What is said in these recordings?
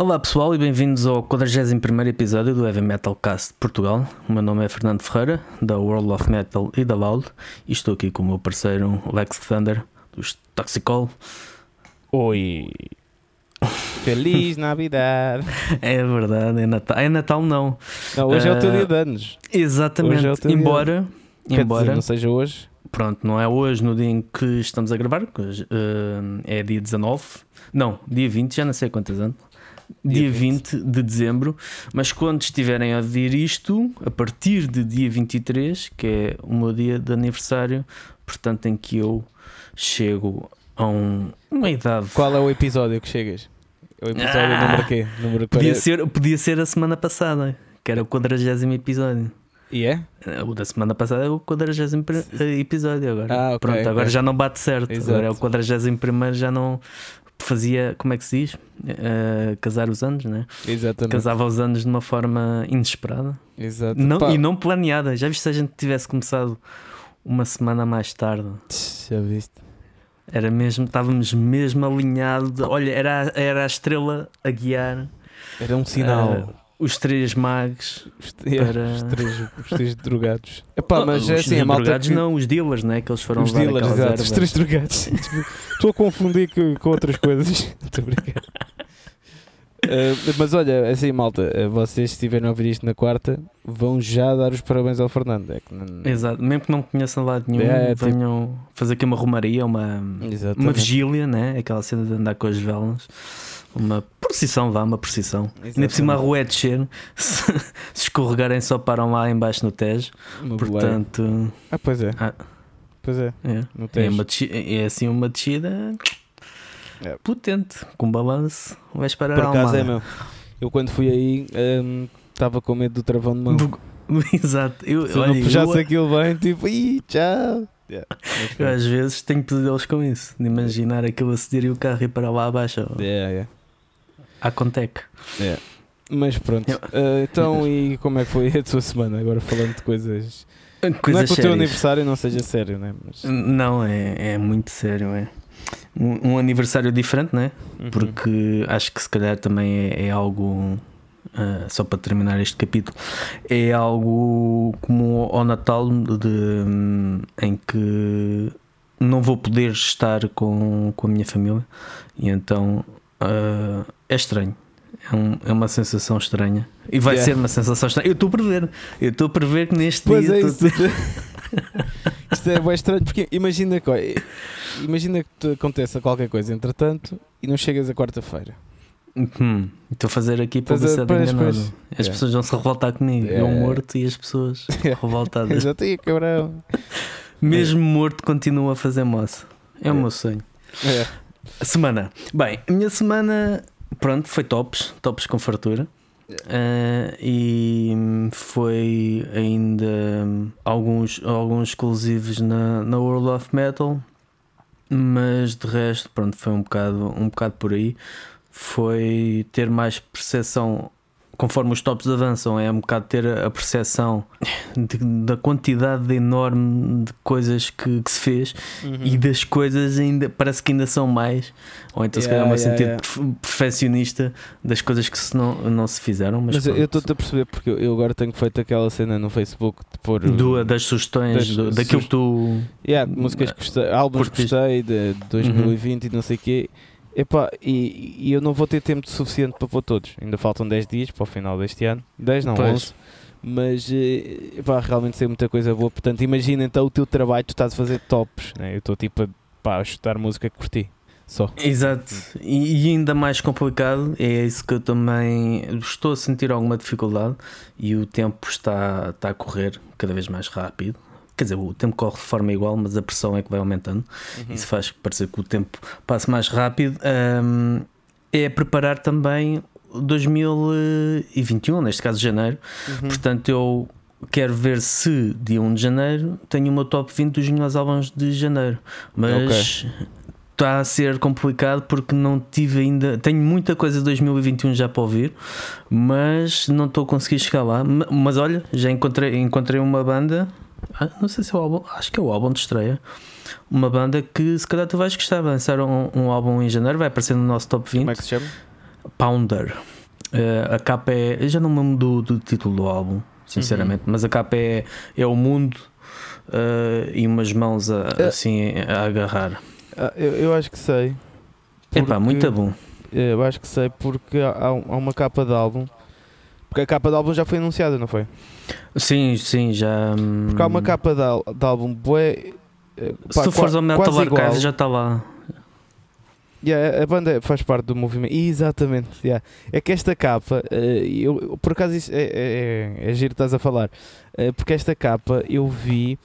Olá pessoal e bem-vindos ao 41 episódio do Heavy Metal Cast de Portugal. O meu nome é Fernando Ferreira, da World of Metal e da Loud, e estou aqui com o meu parceiro Lex Thunder, dos Toxicol. Oi! Feliz Navidade! É verdade, é Natal. É Natal não. Não, hoje é o teu Ah, dia de anos. Exatamente. Hoje é o teu dia. embora, Quer embora dizer, não seja hoje. pronto, não é hoje no dia em que estamos a gravar, que hoje, eh, é dia 19, não, dia 20, já não sei quantos anos. Dia, Dia 20. de dezembro, mas quando estiverem a ouvir isto, a partir de dia 23, que é o meu dia de aniversário, portanto, em que eu chego a um- uma idade. Qual é o episódio que chegas? O episódio Ah! número quê? Número Podia 40. ser, podia ser a semana passada, que era o 40 episódio. E é? O da semana passada é o 40 episódio agora. Ah, ok, Pronto, agora ok. já não bate certo. Exato. Agora é o 41 já não fazia, como é que se diz? Eh, casar os anos, né? Exatamente. Casava os anos de uma forma inesperada Exato. não, Pá, e não planeada. Já viste se a gente tivesse começado uma semana mais tarde? Já viste? Era mesmo, estávamos mesmo alinhados. Olha, era, era a estrela a guiar Era um sinal. ah, os três magos. Os, yeah, para- os três, os três drogados. Epá, mas os é assim, a malta. drogados que- não, os dealers, né? Que eles foram Os dealers, exato. Os três drogados. Estou a confundir com, com outras coisas. A brincar. Uh, mas olha, assim, malta, uh, vocês se estiverem a ouvir isto na quarta, vão já dar os parabéns ao Fernando. É que não- Exato, mesmo que não conheçam lado nenhum, É, tipo- venham fazer aqui uma romaria, uma, Exatamente. uma vigília, né? Aquela cena de andar com as velas, uma procissão, vá, uma procissão. Ainda por cima a rua é descer, se, se escorregarem só param lá embaixo no Tejo, Uma portanto, Ah, pois é. Ah. Pois é. é, Não é, tens. uma desci- é assim uma descida É. potente, com balanço, vais parar Por acaso é meu. Eu quando fui aí estava com medo do travão de mão. Exato, eu, Se eu não puxasse eu- aquilo bem, tipo, ih, tchau. Yeah. Eu às vezes tenho pesadelos com isso, de imaginar aquilo a ceder e o carro ir para lá abaixo, Yeah, yeah. À Contec. Mas pronto. Eu- Uh, então, e como é que foi a tua semana? Agora falando de coisas. não é Coisas que o teu aniversário não seja sério, né? Mas, Não, é, é muito sério, é. Um, um aniversário diferente, né? Uhum. Porque acho que se calhar também é, é algo. ah, só para terminar este capítulo, é algo como ao Natal de, hum, em que não vou poder estar com, com a minha família e então ah, é estranho. É, um- é uma sensação estranha e vai Yeah. ser uma sensação estranha. Eu estou a prever, eu estou a prever que neste Pois dia é, isso. Isto é bem estranho, porque imagina imagina que te aconteça qualquer coisa entretanto e não chegas a quarta-feira. Hum, Estou a fazer aqui Estás a- publicidade pois, enganada. pois. As Yeah. pessoas vão se revoltar comigo. Eu Yeah. morto e as pessoas revoltadas. Exato, aí, cabrão. Mesmo morto, continuo a fazer moça. É o Yeah. meu sonho. É. A semana. Bem, a minha semana, pronto, foi tops. Tops com fartura. Ah, e foi ainda alguns, alguns exclusivos na, na World of Metal, mas de resto, pronto, foi um bocado, um bocado por aí. Foi ter mais percepção, conforme os tops avançam, é um bocado ter a percepção de- da quantidade enorme de coisas que, que se fez Uhum. e das coisas ainda parece que ainda são mais ou então se calhar Yeah, um yeah, sentido yeah. perfe- perfeccionista das coisas que se não, não se fizeram mas, Mas eu estou-te a perceber porque eu- agora tenho feito aquela cena no Facebook de pôr Do- das sugestões das do- daquilo sugest- que tu yeah, músicas que gostei, álbuns que gostei de 2020 e não sei o quê. Epá, e, e eu não vou ter tempo suficiente para pôr todos. Ainda faltam 10 dias para o final deste ano. 10 não, Pois. 11. Mas eh, epá, realmente sei muita coisa boa. Portanto, imagina então o teu trabalho, tu estás a fazer tops. Né? Eu estou tipo a, pá, a chutar música que curti. Só. Exato, e, e ainda mais complicado é isso que eu também estou a sentir alguma dificuldade e o tempo está, está a correr cada vez mais rápido. Quer dizer, o tempo corre de forma igual, mas a pressão é que vai aumentando. Isso faz parecer que o tempo passe mais rápido. Hum, é preparar também 2021, neste caso janeiro. Uhum. Portanto, eu quero ver se dia 1 de janeiro tenho o meu top 20 dos melhores álbuns de janeiro. Mas está a ser complicado porque não tive ainda. Tenho muita coisa de 2021 já para ouvir, mas não estou a conseguir chegar lá. Ma- Mas olha, já encontrei, encontrei uma banda. Ah, Não sei se é o álbum, acho que é o álbum de estreia. Uma banda que se calhar tu vais gostar. Vai lançar um, um álbum em janeiro, vai aparecer no nosso top 20. Como é que se chama? Pounder. Uh, a capa é. Eu já não me lembro do, do título do álbum, sinceramente, mas a capa é, é o mundo uh, e umas mãos a, É. assim a agarrar. Ah, eu, eu acho que sei. Epá, Porque- muito bom. Eu acho que sei porque há, há uma capa de álbum. Porque a capa de álbum já foi anunciada, não foi? Sim, sim, já. hum, Porque há uma capa de, de álbum bué. eh, Se pá, tu fores ao Metal. Archive já está lá. Yeah, a banda faz parte do movimento. Exatamente. yeah. É que esta capa, eh, eu, por acaso isso é, é, é, é giro estás a falar. Eh, porque esta capa eu vi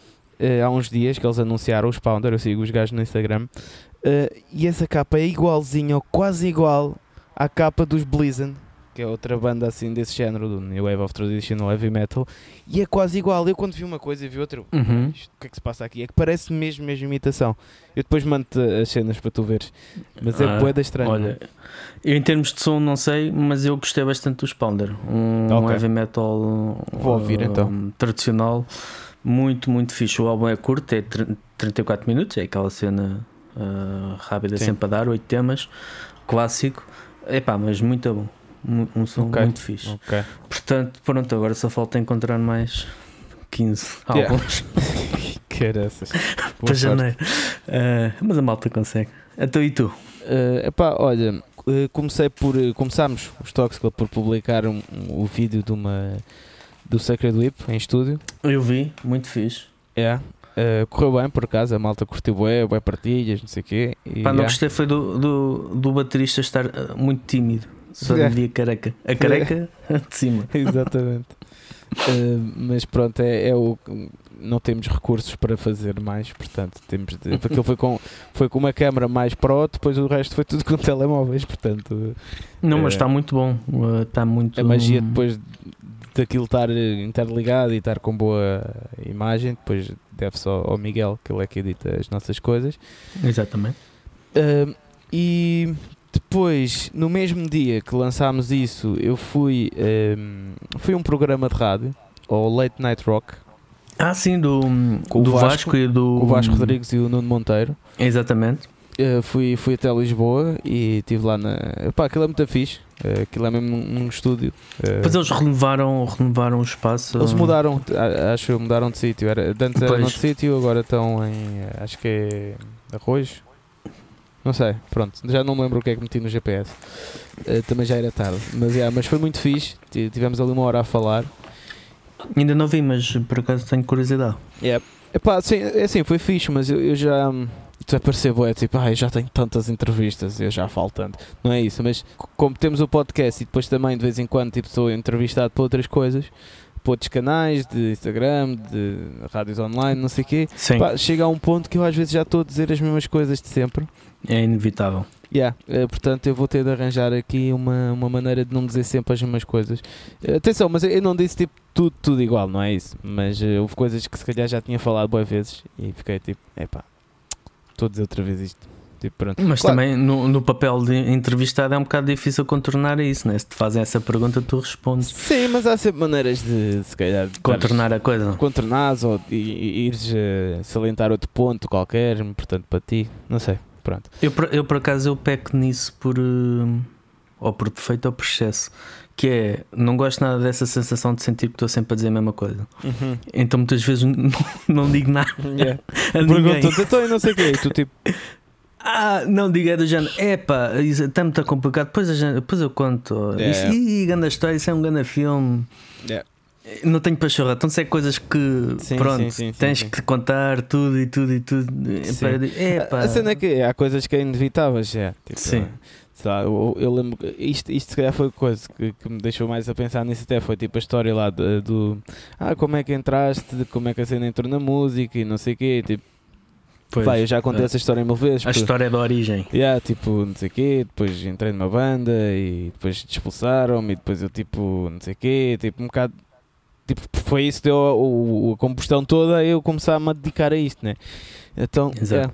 há uns dias que eles anunciaram os Pounder, eu sigo os gajos no Instagram. e essa capa é igualzinha, ou quase igual à capa dos Blizzard, que é outra banda assim desse género, do New Wave of Traditional Heavy Metal. E é quase igual. Eu quando vi uma coisa e vi outra, Uhum. o que é que se passa aqui? É que parece mesmo, mesmo imitação. Eu depois mando-te as cenas para tu veres. Mas é Ah, boeda estranha. Olha, eu em termos de som não sei, mas eu gostei bastante dos Pounder. Um, um Ok. heavy metal Vou ouvir, então. tradicional, muito, muito fixe. O álbum é curto, é tr- 34 minutos, é aquela cena uh, rápida, Sim. sempre a dar, 8 temas, clássico. Epá, mas muito bom. Um, um som Ok. muito fixe. Ok. Portanto, pronto, agora só falta encontrar mais 15 Yeah. álbuns Caraças. para janeiro. Uh, mas a malta consegue. Então e tu? Uh, epá, olha, uh, comecei por. começámos os Toxical por publicar um, um- o vídeo de uma, do Sacred Whip em estúdio. Eu vi, muito fixe. É. Uh, correu bem por acaso, a malta curtiu bué, bué partilhas, não sei o quê. E, Pá, não yeah. gostei foi do, do, do baterista estar muito tímido. Só É. via careca. A careca de cima. Exatamente. Uh, mas pronto, é, é o. Não temos recursos para fazer mais, portanto, temos de. Porque ele foi com, foi com uma câmera mais pro, depois o resto foi tudo com telemóveis, portanto. Não, mas É. está muito bom. Uh, Está muito. A magia depois daquilo estar eh, interligado e estar com boa imagem, depois deve só ao Miguel, que ele é que edita as nossas coisas. Exatamente. Ahm, e depois, no mesmo dia que lançámos isso, eu fui. ahm, fui a um programa de rádio, ao Late Night Rock, Ah, sim, do, Com o do Vasco, Vasco, e do. com o Vasco Rodrigues e o Nuno Monteiro. Exatamente. Uh, fui, fui até Lisboa e estive lá na. Pá, aquilo é muito fixe. Uh, aquilo é mesmo num, num estúdio. Uh, Depois eles renovaram, renovaram o espaço. Eles mudaram, acho que mudaram de sítio. Era, antes era Pois. noutro sítio, agora estão em. eh, Acho que é. Arroz? Não sei, pronto. Já não me lembro o que é que meti no GPS. Eh, também já era tarde. Mas, yeah, mas foi muito fixe. Tivemos ali uma hora a falar. Ainda não vi, mas por acaso tenho curiosidade. Epá, sim, é assim, foi fixe, mas eu, eu já. hum, Tu a parecer bué, tipo, ah, eu já tenho tantas entrevistas, eu já falo tanto. Não é isso, mas como temos o podcast e depois também de vez em quando tipo, sou entrevistado para outras coisas, para outros canais de Instagram, de rádios online, não sei o quê. Pá, chega a um ponto que eu às vezes já estou a dizer as mesmas coisas de sempre. é inevitável. Yeah, eh, portanto, eu vou ter de arranjar aqui uma, uma maneira de não dizer sempre as mesmas coisas. Eh, atenção, mas eu não disse tipo tudo, tudo igual, não é isso? Mas eh, houve coisas que se calhar já tinha falado boas vezes e fiquei tipo, epá, estou a dizer outra vez isto. Tipo, pronto. Mas Claro. também no, no papel de entrevistado é um bocado difícil contornar isso, né? Se te fazem essa pergunta, tu respondes. Sim, mas há sempre maneiras de se calhar Contornar a coisa. contornares ou de i- ires eh, salientar outro ponto qualquer, importante para ti, não sei. Pronto. Eu, por- eu por acaso eu peco nisso por uh, ou por defeito ou por excesso. Que é, não gosto nada dessa sensação de sentir que estou sempre a dizer a mesma coisa. Então muitas vezes não, não digo nada Yeah. a ninguém. Perguntam-te, então eu não sei o quê, e tu tipo, Ah, não diga é do género, epá, isso está muito complicado, depois, a gente- depois eu conto. É. Isso, ih, grande história, isso é um grande filme. Yeah. Não tenho pachorra, então se é coisas que Sim, pronto, sim, sim, tens que contar tudo e tudo e tudo. Sim. Epá. A cena é que há coisas que é inevitáveis, já. Tipo, Sim. lá, eu, eu lembro isto, isto se calhar foi coisa que, que me deixou mais a pensar nisso até foi tipo a história lá do, do ah, como é que entraste, como é que a cena entrou na música e não sei o quê, tipo, Pois, pá, eu já contei é. essa história mil vezes. a porque- história da origem. Yeah, tipo, não sei o quê, depois entrei numa banda e depois expulsaram-me e depois eu tipo, não sei o quê, tipo um bocado. Tipo, foi isso que deu a, o- a combustão toda eu começar-me a dedicar a isto, né? Então, Exato.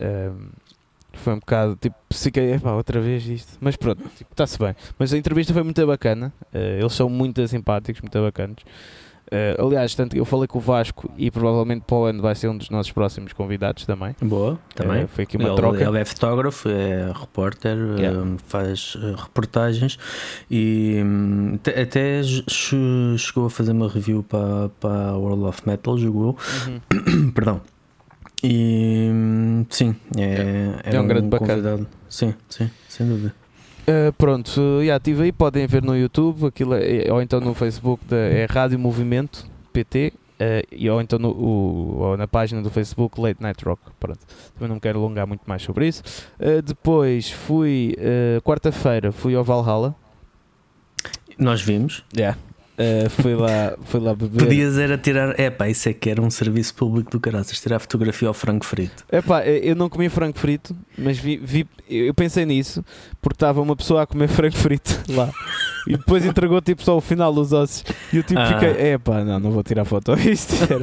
yeah, um, foi um bocado, tipo, fiquei, epá, outra vez isto. Mas pronto, tipo, está-se bem. Mas a entrevista foi muito bacana, eh, eles são muito simpáticos, muito bacanas. Uh, aliás, tanto eu falei com o Vasco e provavelmente para o ano vai ser um dos nossos próximos convidados também. Boa, também. Uh, foi aqui uma ele, troca. Ele é fotógrafo, é repórter, Yeah. um, faz reportagens e te- até che- chegou a fazer uma review para, para a World of Metal, jogou, Uhum. perdão. E hum, sim, é, É um grande bacana. convidado. Sim, sim, sem dúvida. Uh, pronto, já estive aí, podem ver no YouTube, aquilo é- ou então no Facebook, da, é Rádio Movimento PT, uh, e, ou então no, o- ou na página do Facebook Late Night Rock. Pronto, também não me quero alongar muito mais sobre isso. Uh, depois fui, quarta-feira, fui ao Valhalla. Nós vimos. Uh, fui lá, lá beber. Podias era tirar. É pá, isso é que era um serviço público do caraças, tirar fotografia ao frango frito. Epá, eu eu não comi frango frito, mas vi, vi- eu pensei nisso porque estava uma pessoa a comer frango frito lá e depois entregou tipo só o final dos ossos e eu tipo Ah. fiquei, epá, não, não vou tirar foto a isto, era.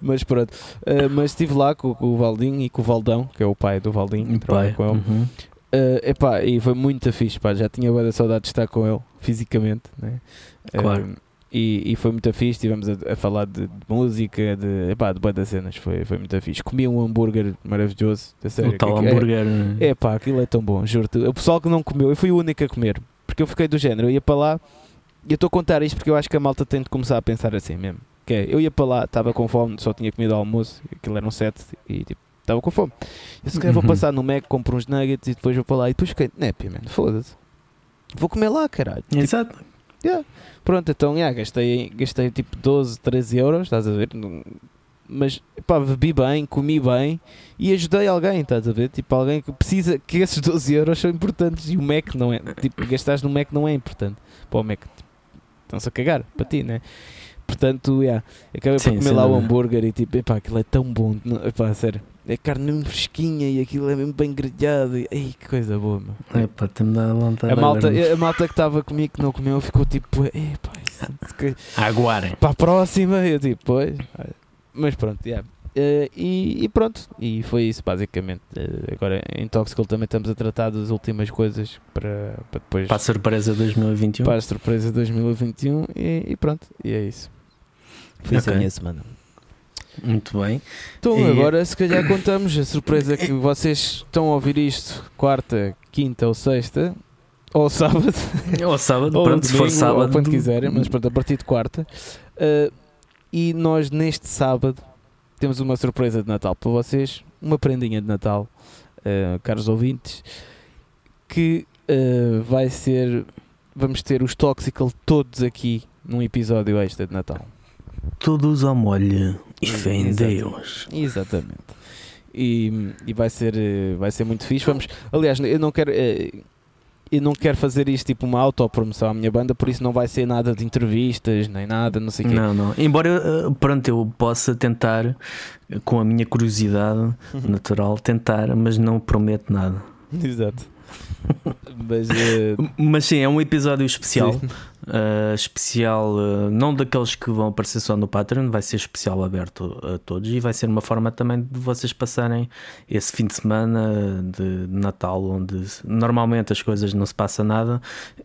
Mas pronto, Uh, mas estive lá com, com o Valdinho e com o Valdão, que é o pai do Valdinho, trabalho com ele. Uhum. Uh, epá, e foi muito fixe, pá, já tinha boa saudade de estar com ele fisicamente, né? Claro. Uh, e, e foi muito fixe, estivemos a, a falar de, de música, de, epá, de boa das cenas, foi, foi muito fixe. Comi um hambúrguer maravilhoso, o tal que- é- hambúrguer. É pá, aquilo é tão bom, juro-te. O pessoal que não comeu, eu fui o único a comer, porque eu fiquei do género, eu ia para lá, e eu estou a contar isto porque eu acho que a malta tem de começar a pensar assim mesmo. Que é, eu ia para lá, estava com fome, só tinha comido ao almoço, aquilo eram sete, e tipo, estava com fome. Eu se calhar vou Uhum. passar no Mac, compro uns nuggets e depois vou para lá, e depois fiquei, népia, mano, foda-se. Vou comer lá, caralho. Tipo, Exato. Pronto, então, yeah, gastei, gastei tipo 12, 13 euros, estás a ver? Mas, pá, bebi bem, comi bem e ajudei alguém, estás a ver? Tipo, alguém que precisa, que esses 12 euros são importantes e o Mac não é, tipo, gastares no Mac não é importante. Para o Mac, tipo, estão-se a cagar, para ti, né? Portanto, yeah, acabei Sim, por comer lá o hambúrguer e tipo, epá, aquilo é tão bom, epá, sério. É carne mesmo fresquinha e aquilo é mesmo bem grelhado. E, ei, que coisa boa, meu. É pá, tem-me dado vontade A malta, a malta que estava comigo que não comeu ficou tipo, epá, isso, que- Aguarem. para a próxima, eu tipo, pois. Mas pronto, yeah. Eh, e, e pronto, e foi isso basicamente. Eh, agora em Toxical também estamos a tratar das últimas coisas para, para depois Para a surpresa 2021. para a surpresa 2021 e, e pronto, e é isso. Foi isso a minha semana. Muito bem. Então E- agora se calhar contamos a surpresa que vocês estão a ouvir isto quarta, quinta ou sexta. Ou sábado, Ou sábado, ou pronto, se for domingo, sábado. ou quando quiserem, mas pronto, a partir de quarta. Uh, e nós neste sábado temos uma surpresa de Natal para vocês, uma prendinha de Natal, uh, caros ouvintes, que uh, vai ser, vamos ter os Toxical todos aqui num episódio extra de Natal. Todos ao molho e fé em. Deus. Exatamente. E, e vai, ser, eh, vai ser muito fixe. Vamos, aliás, eu não quero. eh, Eu não quero fazer isto tipo uma autopromoção à minha banda, por isso não vai ser nada de entrevistas, nem nada, não sei o quê. Não, não. Embora eh, pronto, eu possa tentar, com a minha curiosidade Uhum. natural, tentar, mas não prometo nada. Exato. Mas eh, Mas sim, é um episódio especial. Uh, especial, uh, não daqueles que vão aparecer só no Patreon, vai ser especial aberto a todos e vai ser uma forma também de vocês passarem esse fim de semana de Natal, onde normalmente as coisas não se passa nada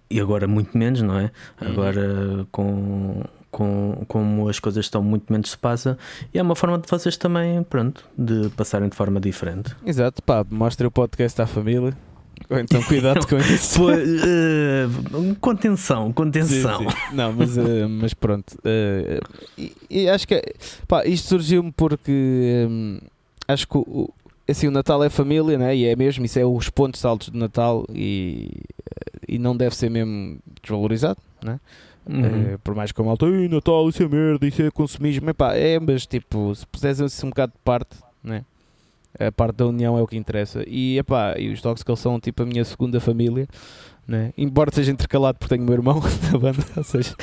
e agora muito menos, não é? Uhum. Agora com. Com, como as coisas estão muito menos se passa e é uma forma de vocês também pronto de passarem de forma diferente Exato, pá, mostra o podcast à família. Ou então cuidado com isso. Pô, uh, contenção contenção Sim, sim. Não, mas, eh, mas pronto. eh, e, e acho que pá, isto surgiu-me porque hum, acho que o, assim, o Natal é família, né? e é mesmo, isso é os pontos altos do Natal e, e não deve ser mesmo desvalorizado. Né? Uhum. Eh, por mais que a malta, "Ei, Natal, isso é merda, isso é consumismo, Epá, é, mas tipo, se puseres assim um bocado de parte, né? A parte da união é o que interessa. E, epá, e os Toxical são tipo a minha segunda família, né? embora seja intercalado porque tenho o meu irmão na banda, ou seja,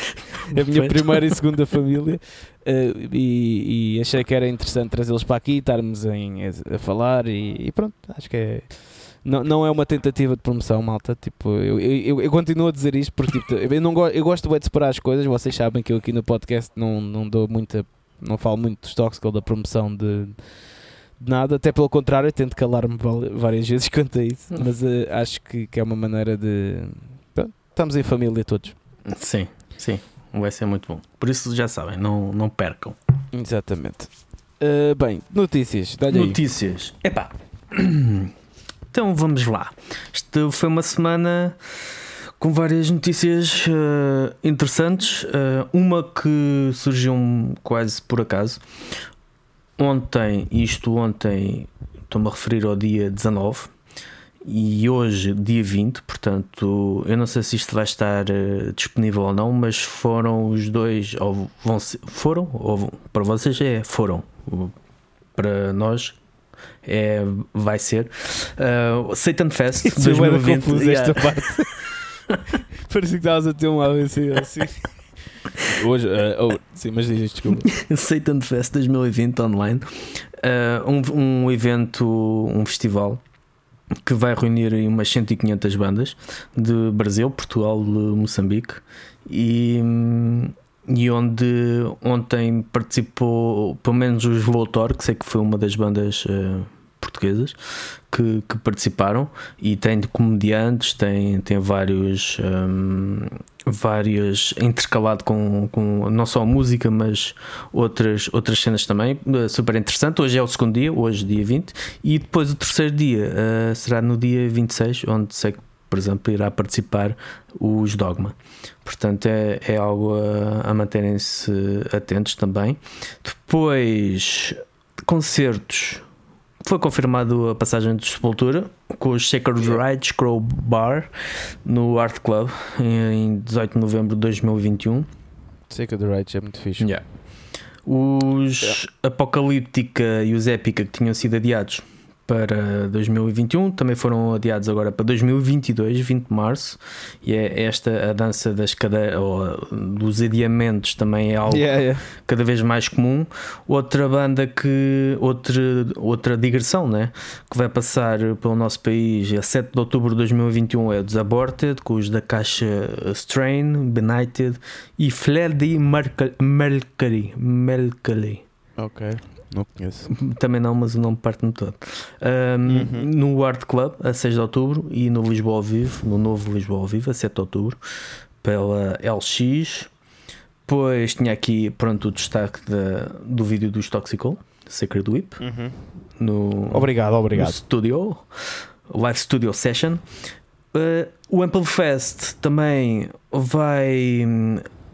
é a minha primeira e segunda família. eh, e, e achei que era interessante trazê-los para aqui, estarmos em, a falar e, e pronto, acho que é. Não, não é uma tentativa de promoção, malta. Tipo, eu, eu, eu- continuo a dizer isto porque tipo, eu, não go eu gosto de separar as coisas. Vocês sabem que eu aqui no podcast não, não dou muita. Não falo muito dos Toxical da promoção de nada, até pelo contrário, tento calar-me várias vezes quanto a isso. Mas eh, acho que, que é uma maneira de. Pronto, estamos em família todos. sim sim Vai ser muito bom. Por isso já sabem, não, não percam. Exatamente. Uh, bem, notícias. Dá-lhe aí. Notícias. Epá. Então vamos lá. Isto foi uma semana com várias notícias uh, interessantes. Uh, uma que surgiu quase por acaso. Ontem, isto ontem, estou-me a referir ao dia 19 e hoje, dia 20. Portanto, eu não sei se isto vai estar uh, disponível ou não, mas foram os dois, ou vão ser, foram, ou para vocês é foram. Para nós é, vai ser. Uh, Satan Fest Isso é bué da 2020. confuso Yeah. esta parte. Parecia que estavas a ter um AVC assim. Hoje, eh, oh, sim, mas diz desculpa. Satan Fest 2020 online. Uh, um, um evento, um festival que vai reunir umas 100 e 500 bandas de Brasil, Portugal, Moçambique e, e onde ontem participou pelo menos os Lotor, que sei que foi uma das bandas uh, portuguesas que, que participaram e tem de comediantes, tem, tem vários hum, várias intercalado com, com não só música, mas outras, outras cenas também. Uh, super interessante. Hoje é o segundo dia, hoje, dia 20, e depois o terceiro dia uh, será no dia 26, onde sei que, por exemplo, irá participar os Dogma. Portanto, é, é algo a, a manterem-se atentos também. Depois, concertos. Foi confirmado a passagem de Sepultura com os Sacred Rides Crow Bar no Art Club em 18 de novembro de 2021. Sei que o The Right é muito fixe. Os Apocalíptica e os Épica que tinham sido adiados para 2021 também foram adiados agora para 2022, 20 de março. E é esta a dança das cadeiras ou dos adiamentos também é algo Yeah, yeah. cada vez mais comum. Outra banda que, outra, outra digressão, né? que vai passar pelo nosso país a 7 de outubro de 2021 é o Desaborted, com os da caixa Strain, Benighted e Freddie Mercury. Mercury. Mercury. Ok, não conheço. Também não, mas o nome parte-me todo. Um, Uhum. No Art Club, a 6 de outubro, e no Lisboa ao Vivo, no novo Lisboa ao Vivo, a 7 de outubro, pela LX. Depois tinha aqui pronto, o destaque da- do vídeo dos Toxical, Sacred Whip, no, Obrigado, no obrigado. studio, Live Studio Session. Uh, o Ample Fest também vai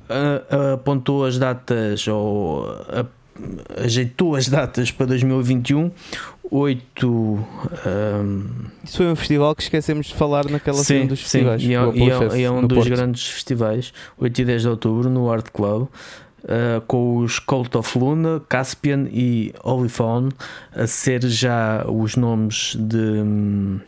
a- a- apontou as datas ou a- ajeitou as datas para 2021 8 hum, Isso foi um festival que esquecemos de falar naquela sim, cena dos sim, festivais. e é, e é- e é um no dos Porto. grandes festivais 8 e 10 de outubro no Art Club uh, com os Cult of Luna, Caspian e Oliphone a ser já os nomes de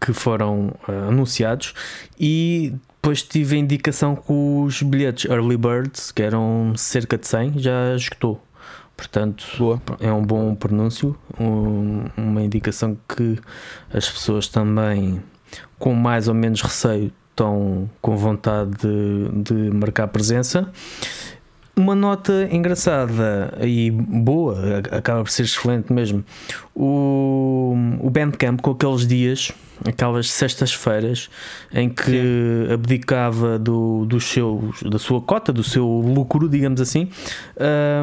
que foram uh, anunciados e depois tive a indicação que os bilhetes Early Birds, que eram cerca de 100, já esgotou. Portanto, Boa. é um bom pronúncio, um- uma indicação que as pessoas também, com mais ou menos receio, estão com vontade de, de marcar presença. Uma nota engraçada e boa, acaba por ser excelente mesmo. O, o Bandcamp, com aqueles dias, aquelas sextas-feiras, em que abdicava do, dos seus, da sua cota, do seu lucro, digamos assim,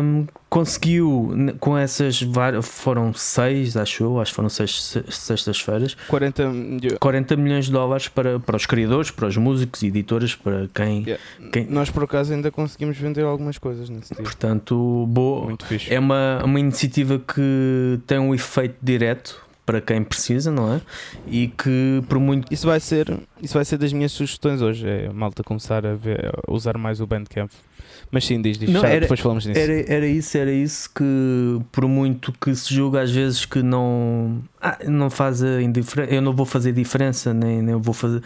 hum, conseguiu com essas várias, foram seis, acho eu, acho que foram seis se- sextas-feiras, 40 milho- 40 milhões de dólares para, para os criadores, para os músicos e editoras, para quem. Yeah. Quem- Nós por acaso ainda conseguimos vender algumas coisas nesse dia. Portanto, boa, é uma, uma iniciativa que tem um efeito direto para quem precisa, não é? E que por muito Isso vai ser, isso vai ser das minhas sugestões hoje, é malta começar a, ver- a usar mais o Bandcamp. Mas sim, diz, diz, Não, já era- depois falamos nisso. Era, era isso, era isso que por muito que se julga às vezes que não ah, não faz a indiferença, eu não vou fazer diferença, nem, nem vou fazer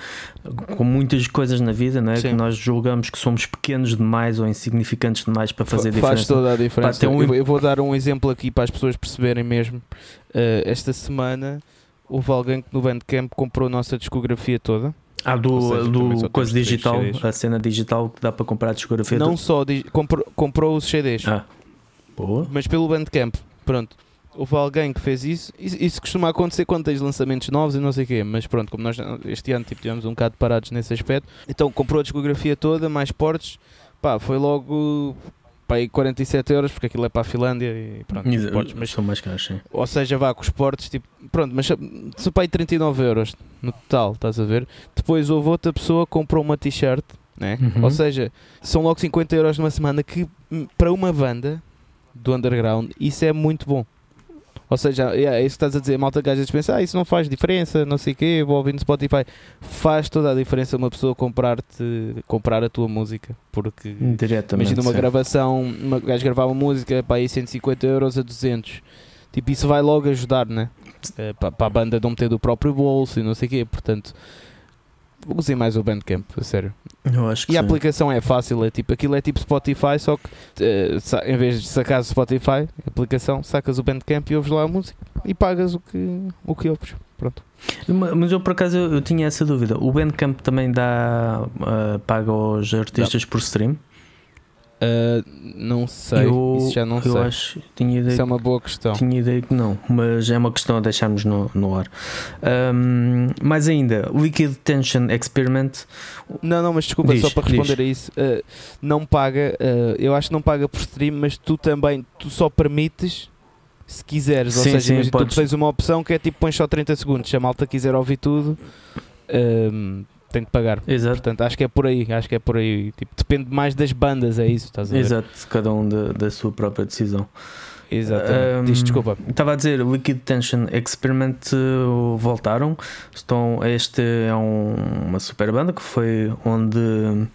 com muitas coisas na vida, não é? Sim. Que nós julgamos que somos pequenos demais ou insignificantes demais para fazer Fa- Faz diferença. toda a diferença. Pá, um- eu, vou- eu vou dar um exemplo aqui para as pessoas perceberem mesmo. Uh, esta semana houve alguém que no Bandcamp comprou a nossa discografia toda. Ah, do, seja, do coisa digital, a cena digital que dá para comprar a discografia. Não do- só comprou, comprou os CDs, Ah, boa. mas pelo Bandcamp. Pronto. Houve alguém que fez isso. Isso, isso costuma acontecer quando tens lançamentos novos e não sei o quê. Mas pronto, como nós este ano tipo, tivemos um bocado parados nesse aspecto, então comprou a discografia toda, mais portes, pá, foi logo para aí 47 euros, porque aquilo é para a Finlândia e pronto. os esportes, mas, São mais caros, sim. ou seja, vá com os esportes, tipo, pronto, mas se para aí 39 euros no total, estás a ver? Depois houve outra pessoa que comprou uma t-shirt, né? Uhum. Ou seja, são logo 50 euros numa semana que hum, para uma banda do underground isso é muito bom. Ou seja, é é isso que estás a dizer, malta que às vezes pensa, ah, isso não faz diferença, não sei o quê, vou ouvir no Spotify. Faz toda a diferença uma pessoa comprar-te, comprar a tua música, porque. Imagina uma sim. gravação, uma gajo gravar uma música para aí 150 euros a 200. Tipo, isso vai logo ajudar, né? Eh, para, para a banda não meter do próprio bolso e não sei o quê. Portanto, usem mais o Bandcamp, a sério. Eu acho que E a sim. aplicação é fácil, é tipo, aquilo é tipo Spotify, só que sa- em vez de sacares o Spotify, a aplicação, sacas o Bandcamp e ouves lá a música e pagas o que, o que ouves. Pronto. Ma- Mas eu por acaso eu, eu tinha essa dúvida. O Bandcamp também dá ah, paga aos artistas por stream? Eh, não sei, eu, isso já não eu sei. acho, tinha ideia Isso é uma boa questão. Tinha ideia que não, mas é uma questão a deixarmos no, no ar. Ahm, mais ainda, Liquid Tension Experiment. Não, não, mas desculpa, Diz, só para diz. responder a isso, uh, não paga, uh, eu acho que não paga por stream, mas tu também, tu só permites se quiseres, ou Sim, seja, sim, tu tens uma opção que é tipo pões só 30 segundos, se a malta quiser ouvir tudo, um, tem de pagar. Exato, Portanto, acho que é por aí, acho que é por aí, tipo, depende mais das bandas, é isso, estás a ver? exato, cada um da, da sua própria decisão. Exatamente. Um, Diz, desculpa. Estava a dizer, Liquid Tension Experiment uh, voltaram. Estão, este é um- uma super banda que foi onde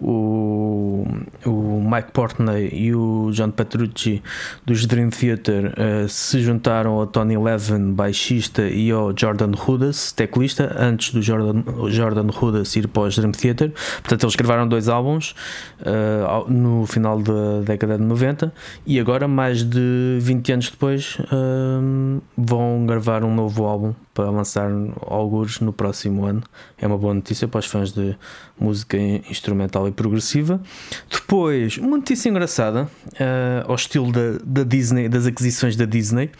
o, o Mike Portney e o John Petrucci dos Dream Theater uh, se juntaram ao Tony Levin, baixista, e ao Jordan Rudess, teclista, antes do Jordan, Jordan Rudess ir para os Dream Theater. Portanto, eles gravaram dois álbuns uh, no final da década de 90 e agora, mais de 20 anos depois, um, vão gravar um novo álbum para lançar alguns no próximo ano. É uma boa notícia para os fãs de música instrumental e progressiva. Depois, uma notícia engraçada, uh, ao estilo da, da Disney, das aquisições da Disney,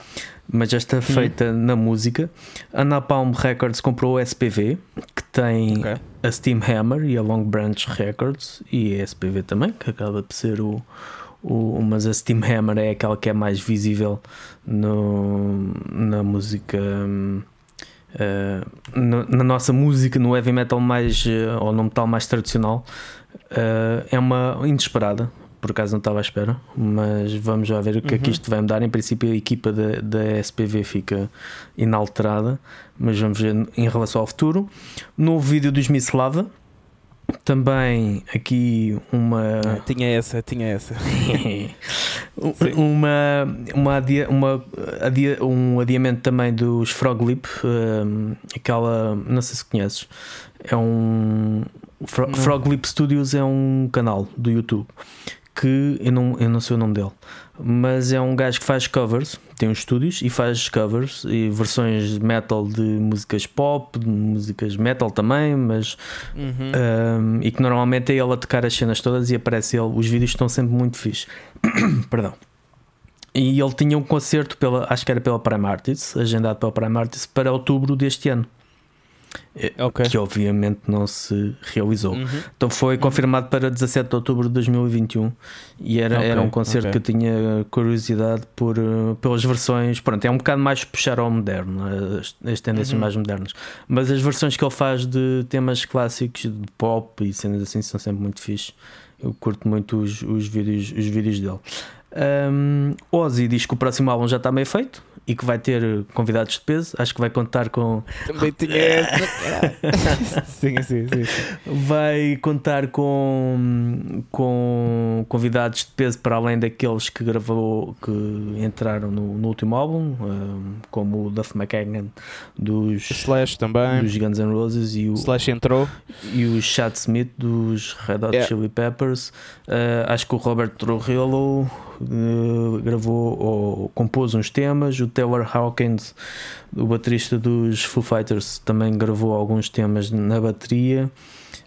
mas esta feita na música. A Napalm Records comprou o SPV, que tem Ok. a Steam Hammer e a Long Branch Records e a SPV também, que acaba de ser o, o mas a Steam Hammer é aquela que é mais visível no, na música hum, eh, na, na nossa música no heavy metal mais eh, ou no metal mais tradicional. Eh, é uma inesperada por acaso não estava à espera mas vamos já ver o que é que Uhum. isto vai mudar. Em princípio a equipa da, da SPV fica inalterada mas vamos ver em relação ao futuro. Novo vídeo dos Miss Lava também aqui uma Ah, tinha essa, tinha essa. uma, uma, adia, uma adia, um adiamento também dos Frog Lip, hum, aquela, não sei se conheces, é um Fro-. Frog Lip Studios é um canal do YouTube que eu não, eu não sei o nome dele, mas é um gajo que faz covers, tem uns estúdios e faz covers e versões de metal de músicas pop, de músicas metal também, mas Uhum. um, e que normalmente é ele a tocar as cenas todas e aparece ele. Os vídeos estão sempre muito fixe. Perdão. E ele tinha um concerto pela, acho que era pela Prime Artists, agendado pela Prime Artists para outubro deste ano, ok. que obviamente não se realizou. Uhum. Então foi confirmado para 17 de outubro de 2021 e era, Ok, era um concerto ok. que eu tinha curiosidade por, uh, pelas versões. Pronto, é um bocado mais puxar ao moderno, as, as tendências Uhum. mais modernas, mas as versões que ele faz de temas clássicos de pop e cenas assim são sempre muito fixe. Eu curto muito os, os, vídeos, os vídeos dele. Um, Ozzy diz que o próximo álbum já está meio feito e que vai ter convidados de peso. Acho que vai contar com Também tinha essa. sim, sim, sim. vai contar com, com convidados de peso para além daqueles que gravou que entraram no, no último álbum, um, como o Duff McKagan dos, Slash também. dos Guns N' Roses e o, Slash entrou. e o Chad Smith dos Red Hot Yeah. Chili Peppers. Uh, acho que o Robert Trujillo uh, gravou ou compôs uns temas. O Taylor Hawkins, o baterista dos Foo Fighters, também gravou alguns temas na bateria.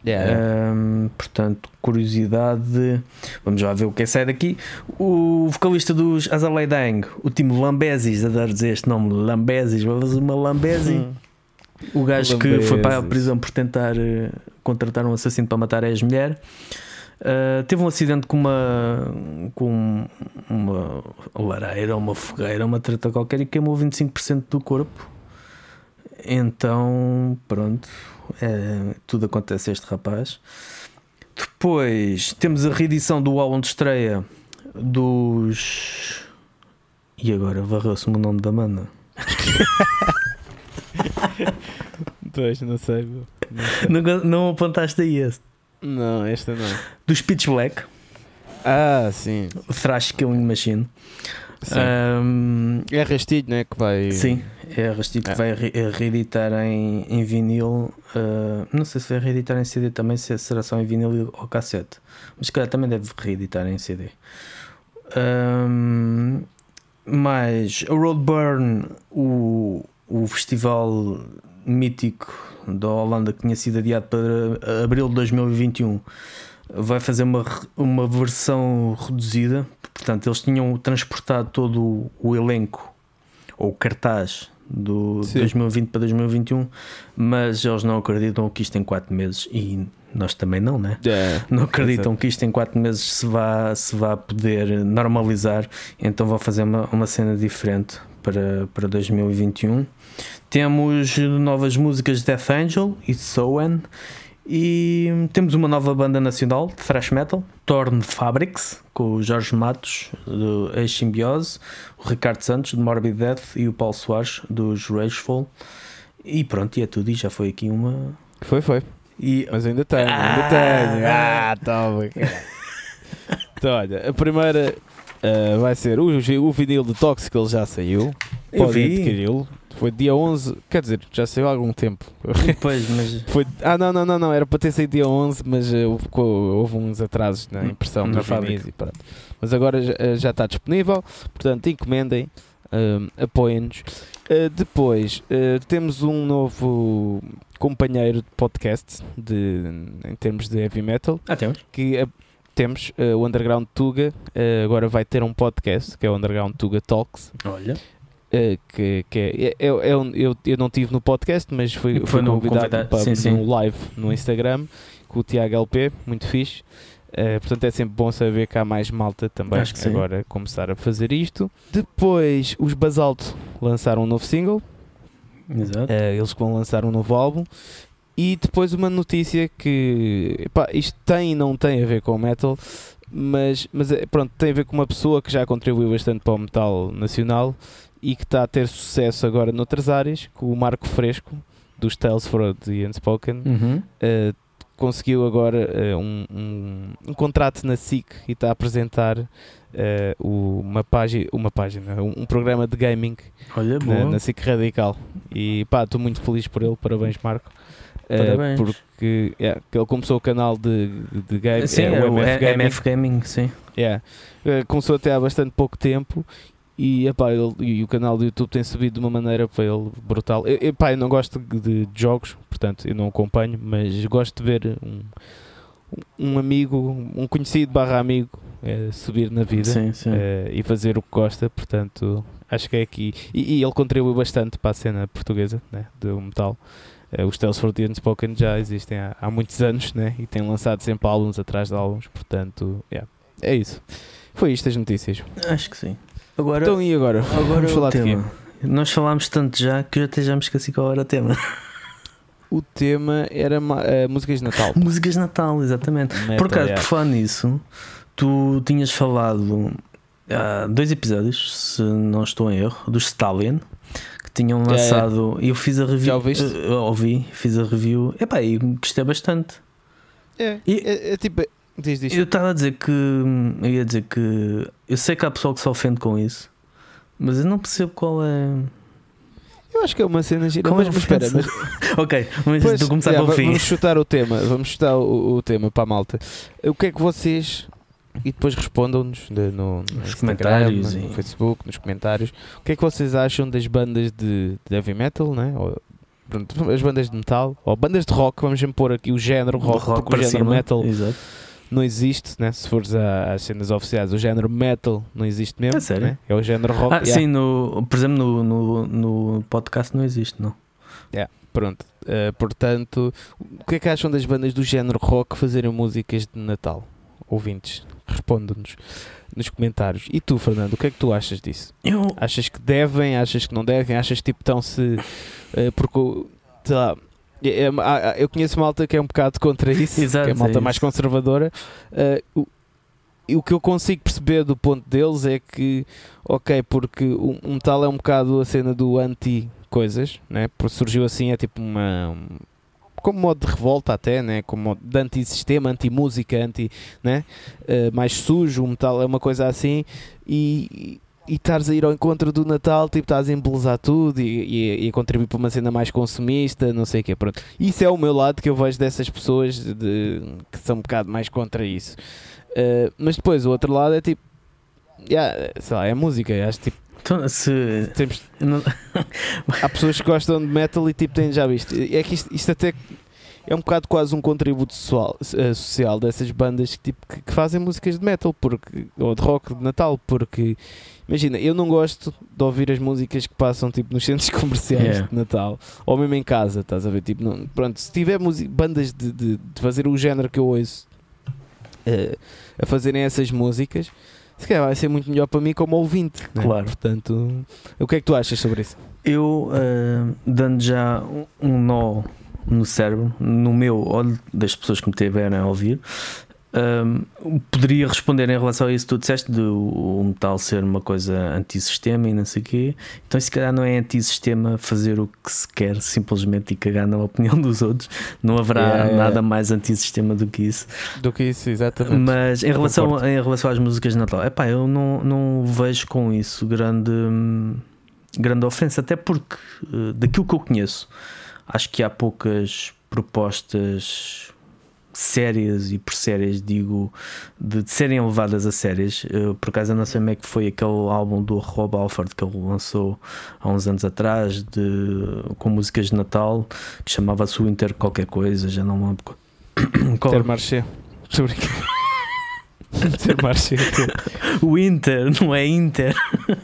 Um, portanto, curiosidade. Vamos já ver o que é sai daqui. O vocalista dos Azalea Dang, o Timo Lambesis, adoro dizer este nome, Lambesis, vamos uma Lambesi. Hum. O gajo que foi para a prisão por tentar eh, contratar um assassino para matar a ex-mulher. Uh, teve um acidente com uma com uma lareira, uma fogueira, uma treta qualquer e queimou 25% do corpo. Então, pronto, é, tudo acontece a este rapaz. Depois temos a reedição do álbum de estreia dos. E agora varreu-se-me o nome da banda. Pois, não sei. Não, sei. Não, não apontaste aí esse. Não, esta não. Dos Pitch Black, Ah, sim. Thrash Killing Machine. Sim. Ahm, É Rastilho, não é? Que vai. sim, é Rastilho que Ah. vai re- reeditar em, em vinil. ah, não sei se vai reeditar em CD também, se será só em vinil ou cassete. Mas se calhar também deve reeditar em CD. Ahm, mais a Roadburn, o, o festival mítico da Holanda que tinha sido adiado para abril de 2021 vai fazer uma, uma versão reduzida. Portanto, eles tinham transportado todo o, elenco ou o cartaz do Sim. 2020 para 2021, mas eles não acreditam que isto em 4 meses e nós também não, né? É. Não acreditam que isto em 4 meses se vá, se vá poder normalizar, então vão fazer uma, uma cena diferente para, para 2021. Temos novas músicas de Death Angel e Soen. E temos uma nova banda nacional de thrash metal, Torn Fabrics, com o Jorge Matos, do Ex-Simbiose, o Ricardo Santos, de Morbid Death, e o Paulo Soares, dos Rageful. E pronto, e é tudo. E já foi aqui uma. Foi, foi. E Mas ainda tenho, ainda Ah! tenho. Ah, toma. então, olha, a primeira ah, vai ser o, o vinil de Tóxico, ele já saiu. Eu Podem adquiri-lo. Foi dia 11, quer dizer, já saiu há algum tempo. Pois, mas. Foi, ah, não, não, não, não, era para ter saído dia 11, mas eh, houve, houve uns atrasos na Hum, impressão na dos vinis e pronto. Mas agora já, eh, já está disponível, portanto encomendem, hum, apoiem-nos. Eh, depois temos um novo companheiro de podcast de, em termos de heavy metal Ah, temos. que temos o Underground Tuga, agora vai ter um podcast que é o Underground Tuga Talks. Olha. Uh, que, que é, é, é um- eu, eu não tive no podcast, mas fui, Foi fui convidado convidado, para sim, um sim. live no Instagram com o Tiago LP, muito fixe. Uh, portanto, é sempre bom saber que há mais malta também Acho que sim. agora a começar a fazer isto. Depois, os Basalto lançaram um novo single, Exato. uh, eles vão lançar um novo álbum. E depois, uma notícia que epá, isto tem e não tem a ver com o metal, mas, mas é, pronto, tem a ver com uma pessoa que já contribuiu bastante para o metal nacional e que está a ter sucesso agora noutras áreas, com o Marco Fresco, dos Tales for the Unspoken, Uhum. uh, conseguiu agora uh, um, um, um contrato na SIC e está a apresentar uh, uma, página, uma página, um, um programa de gaming Olha, na, na SIC Radical. E pá, estou muito feliz por ele, parabéns Marco. Parabéns. porque yeah, que ele começou o canal de, de game, Sim, é, é o MF Gaming. MF Gaming, sim. Yeah. Uh, começou até há bastante pouco tempo e, epá, ele- e o canal do YouTube tem subido de uma maneira para ele brutal. Eu, epá, eu não gosto de, de jogos, portanto eu não acompanho, mas gosto de ver um, um amigo, um conhecido barra amigo eh, subir na vida Sim, sim. eh, e fazer o que gosta, portanto acho que é aqui. E, e ele contribui bastante para a cena portuguesa né, do metal. Eh, os Tales for the Unspoken já existem há, há muitos anos né, e têm lançado sempre álbuns atrás de álbuns, portanto yeah, é isso. Foi isto as notícias. Acho que sim. Agora, Então e agora? agora Vamos o falar de quê? tema. Nós falámos tanto já que eu até já me esqueci qual era o tema. O tema era eh, músicas de Natal. Músicas de Natal, exatamente. Metal, Por acaso, yeah. por falar nisso, tu tinhas falado há dois episódios, se não estou em erro, dos Stallion, que tinham lançado. E eu fiz a review. Já ouviste? eu ouvi, fiz a review. Epá, e gostei bastante. É, E- é, é tipo. Diz, diz. Eu estava a dizer que. Eu ia dizer que. Eu sei que há pessoal que se ofende com isso, mas eu não percebo qual é. Eu acho que é uma cena gira. Qual é Mas, mas espera, mas ok, mas Pois, a começar yeah, pelo fim. Vamos chutar o tema, vamos chutar o, o tema para a malta. O que é que vocês. E depois respondam-nos no, no Nos comentários no Facebook, nos comentários. O que é que vocês acham das bandas de, de heavy metal, né? Ou, pronto, as bandas de metal, ou bandas de rock, vamos pôr aqui o género rock, porque o género cima. metal Exato. Não existe, né? Se fores às cenas oficiais, o género metal não existe mesmo. É sério? né? É o género rock. Ah, yeah. sim, no, por exemplo, no, no, no podcast não existe, não. Pronto, eh, portanto, o que é que acham das bandas do género rock fazerem músicas de Natal? ouvintes. Responda-nos nos comentários. E tu, Fernando, o que é que tu achas disso? Eu, Achas que devem? Achas que não devem? Achas que tipo estão-se. eh, porque, sei lá. É- é- eu conheço malta que é um bocado contra isso, Exato, que é malta é mais conservadora. o, e o que eu consigo perceber do ponto deles é que, ok, porque o, o metal é um bocado a cena do anti-coisas, né? porque surgiu assim, é tipo uma. um- como modo de revolta até, né? como de anti-sistema, anti-música, anti, né? Eh, mais sujo, o metal é uma coisa assim e, e estares a ir ao encontro do Natal, tipo, estás a embelezar tudo e, e- e a contribuir para uma cena mais consumista, não sei o quê, pronto. Isso é o meu lado que eu vejo dessas pessoas de- que são um bocado mais contra isso. Eh, mas depois o outro lado é tipo, yeah, sei lá, é música, acho tipo, então, se, temos, não- há pessoas que gostam de metal e tipo, têm já visto. É que isto, isto até é um bocado quase um contributo social, eh, social dessas bandas que, tipo, que, que fazem músicas de metal porque, ou de rock de Natal, porque imagina, eu não gosto de ouvir as músicas que passam tipo, nos centros comerciais Yeah. de Natal ou mesmo em casa, estás a ver? Tipo, não- pronto, se tiver musi- bandas de, de, de fazer o género que eu ouço eh, a fazerem essas músicas. Se calhar vai ser muito melhor para mim como ouvinte. né? Claro. Portanto, o que é que tu achas sobre isso? eu ah, dando já um- nó no cérebro, no meu ou das pessoas que me tiverem a ouvir, ah, poderia responder em relação a isso que tu disseste de o metal ser uma coisa antissistema e não sei o quê. Então, se calhar não é antissistema fazer o que se quer simplesmente e cagar na opinião dos outros. Não haverá Yeah, yeah. nada mais antissistema do que isso. Do que isso, exatamente. Mas em relação, Concordo. em relação às músicas de Natal, epá, eu não, não vejo com isso grande, grande ofensa, até porque eh, daquilo que eu conheço, acho que há poucas propostas sérias e por sérias digo de, de serem levadas a sérias. Eu, por acaso eu não sei como é que foi aquele álbum do Rob Alford que ele lançou há uns anos atrás de, com músicas de Natal que chamava-se Winter qualquer coisa, já não me lembro qual- Intermarché. Estou brincando. Intermarché. Winter, não é Inter.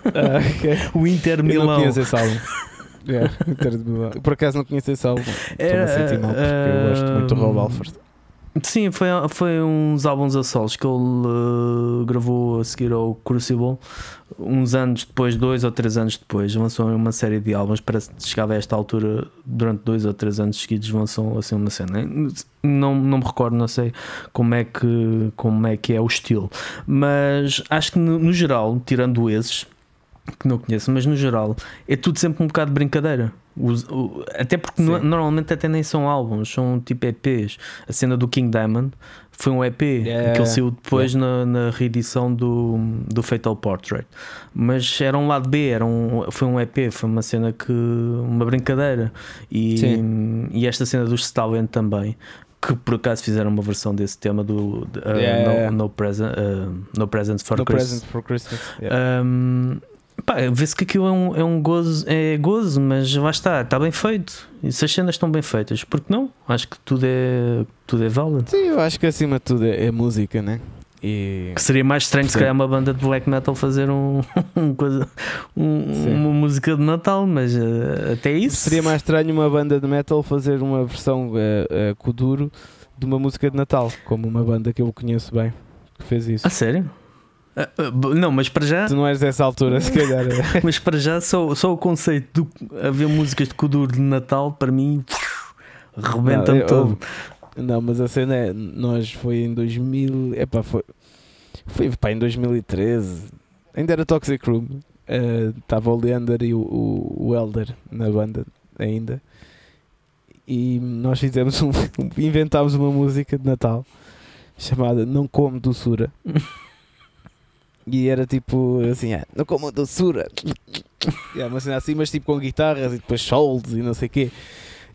Ah, ok. Winter Eu não Milão. conheço esse álbum. Yeah, Inter Milão. Por acaso não conheço esse álbum. Estou-me a sentir mal porque eu gosto muito do Rob ah, Alford. Sim, foi, foi uns álbuns a solos que ele uh, gravou a seguir ao Crucible, uns anos depois, dois ou três anos depois, lançou uma série de álbuns. Parece que chegava a esta altura, durante dois ou três anos seguidos, lançou assim uma cena. Não, não me recordo, não sei como é, que, como é que é o estilo, mas acho que no, no geral, tirando esses que não conheço, mas no geral é tudo sempre um bocado de brincadeira. Os- o- até porque no- normalmente até nem são álbuns, são tipo EPs. A cena do King Diamond foi um EP Yeah. que ele saiu depois na, na reedição do, do Fatal Portrait. Mas era um lado B, era um, foi um EP, foi uma cena que. uma brincadeira. E, e esta cena do Stalin também. Que por acaso fizeram uma versão desse tema do uh, Yeah, no, yeah. no, present, uh, no Presents for No Christmas. Present for Christmas. Yeah. Um, Vê-se que aquilo é um, é um gozo, é gozo, mas lá está, está bem feito. E se as cenas estão bem feitas, porque não? Acho que tudo é, tudo é válido. Sim, eu acho que acima de tudo é, é música, né? E Que seria mais estranho se Sim. calhar uma banda de black metal fazer um, um coisa, um- uma música de Natal, mas eh, até isso seria mais estranho uma banda de metal fazer uma versão uh, uh, Kuduro de uma música de Natal, como uma banda que eu conheço bem que fez isso. A sério? Ah, ah, não, mas para já, Tu não és dessa altura, se calhar. mas para já só, só o conceito de haver músicas de Kuduro de Natal para mim rebenta-me todo. Não, mas a cena é, nós foi em 2000, epá, foi, foi pá, em 2013, ainda era Toxic Room, estava o Leander e o, o, o Elder na banda ainda, e nós fizemos um, inventámos uma música de Natal chamada Não Como Doçura. E era tipo assim, ah, não como doçura. Uma cena assim, mas tipo com guitarras e depois solos e não sei o quê.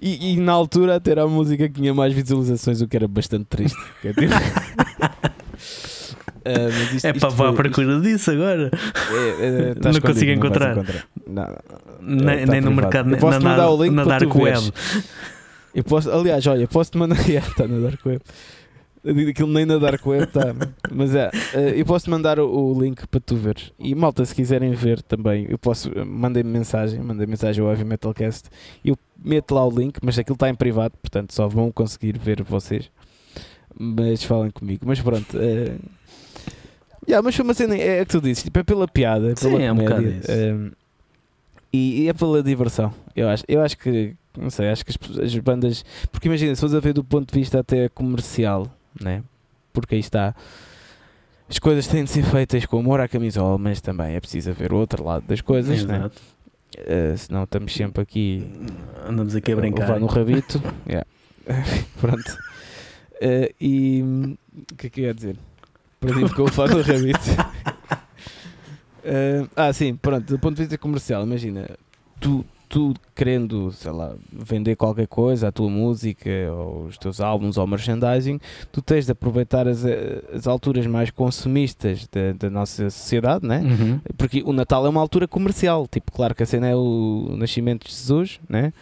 E, e na altura até era a música que tinha mais visualizações, o que era bastante triste. Que é tipo- mas isto- É para vá à procura disso agora. é, é, tá Não consigo encontrar. Não, não. Nem, tá nem no mercado, Eu nem posso na, mandar o link na Dark. Web. Eu posso, aliás, olha, posso-te mandar. Yeah, está na Dark Web. Aquilo nem na Dark Web está. Mas é, eh, eu posso-te mandar o, link para tu veres. E malta, se quiserem ver também, eu posso. eh, Mandem-me mensagem, mandem mensagem ao Heavy Metalcast. Eu meto lá o link, mas aquilo está em privado, portanto só vão conseguir ver vocês. mas falem comigo. Mas pronto. Uh, yeah, mas foi uma cena, é, é que tu disse, tipo, é pela piada, é pela Sim, é um comédia. bocado isso. um, e, e é pela diversão. Eu acho, eu acho que, não sei, acho que as, as bandas. Porque imagina, se fores a ver do ponto de vista até comercial, né? Porque aí está. As coisas têm de ser feitas com amor à camisola, mas também é preciso haver o outro lado das coisas, né? Exato. Uh, senão estamos sempre aqui Andamos aqui a brincar. levar no rabito. Yeah. Pronto. Uh, e o que é que eu ia dizer? Perdi-me com o no rabito. Uh, ah, sim, pronto. Do ponto de vista comercial, imagina, tu, tu querendo, sei lá, vender qualquer coisa, a tua música, ou os teus álbuns, ou merchandising, tu tens de aproveitar as, as alturas mais consumistas da, da nossa sociedade, né? Uhum. Porque o Natal é uma altura comercial. Tipo, claro que a cena é o nascimento de Jesus, né?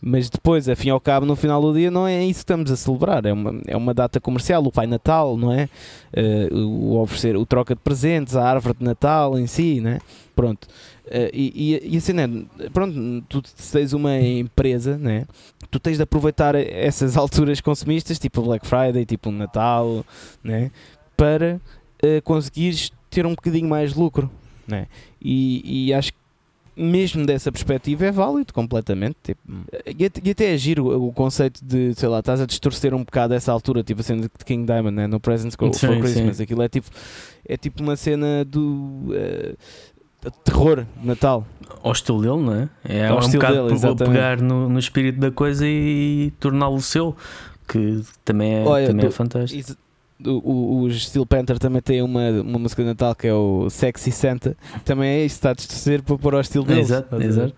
Mas depois, afim ao cabo, no final do dia, não é isso que estamos a celebrar. É uma, é uma data comercial, o Pai Natal, não é? Eh, o oferecer, o troca de presentes, a árvore de Natal em si, né? Pronto. Eh, e, e, e a cena é, pronto, tu tens uma empresa, né? Tu tens de aproveitar essas alturas consumistas, tipo Black Friday, tipo Natal, né? Para eh, conseguires ter um bocadinho mais de lucro, né? E, e acho que mesmo dessa perspectiva é válido completamente. Tipo, e, at- até é giro o, conceito de, sei lá, estás a distorcer um bocado essa altura, tipo a cena de King Diamond, né? no Presents for Sim, Christmas. sim. Aquilo é tipo, é tipo uma cena do de terror de Natal. Ao estilo dele, não é? É um bocado dele, pegar no, no espírito da coisa e, torná-lo seu, que também é, Olha, também é do- fantástico. Isso- o- Os Steel Panther também tem uma, uma música de Natal que é o Sexy Santa. Também é isso, está a distorcer para pôr ao estilo deles. Exato, exato.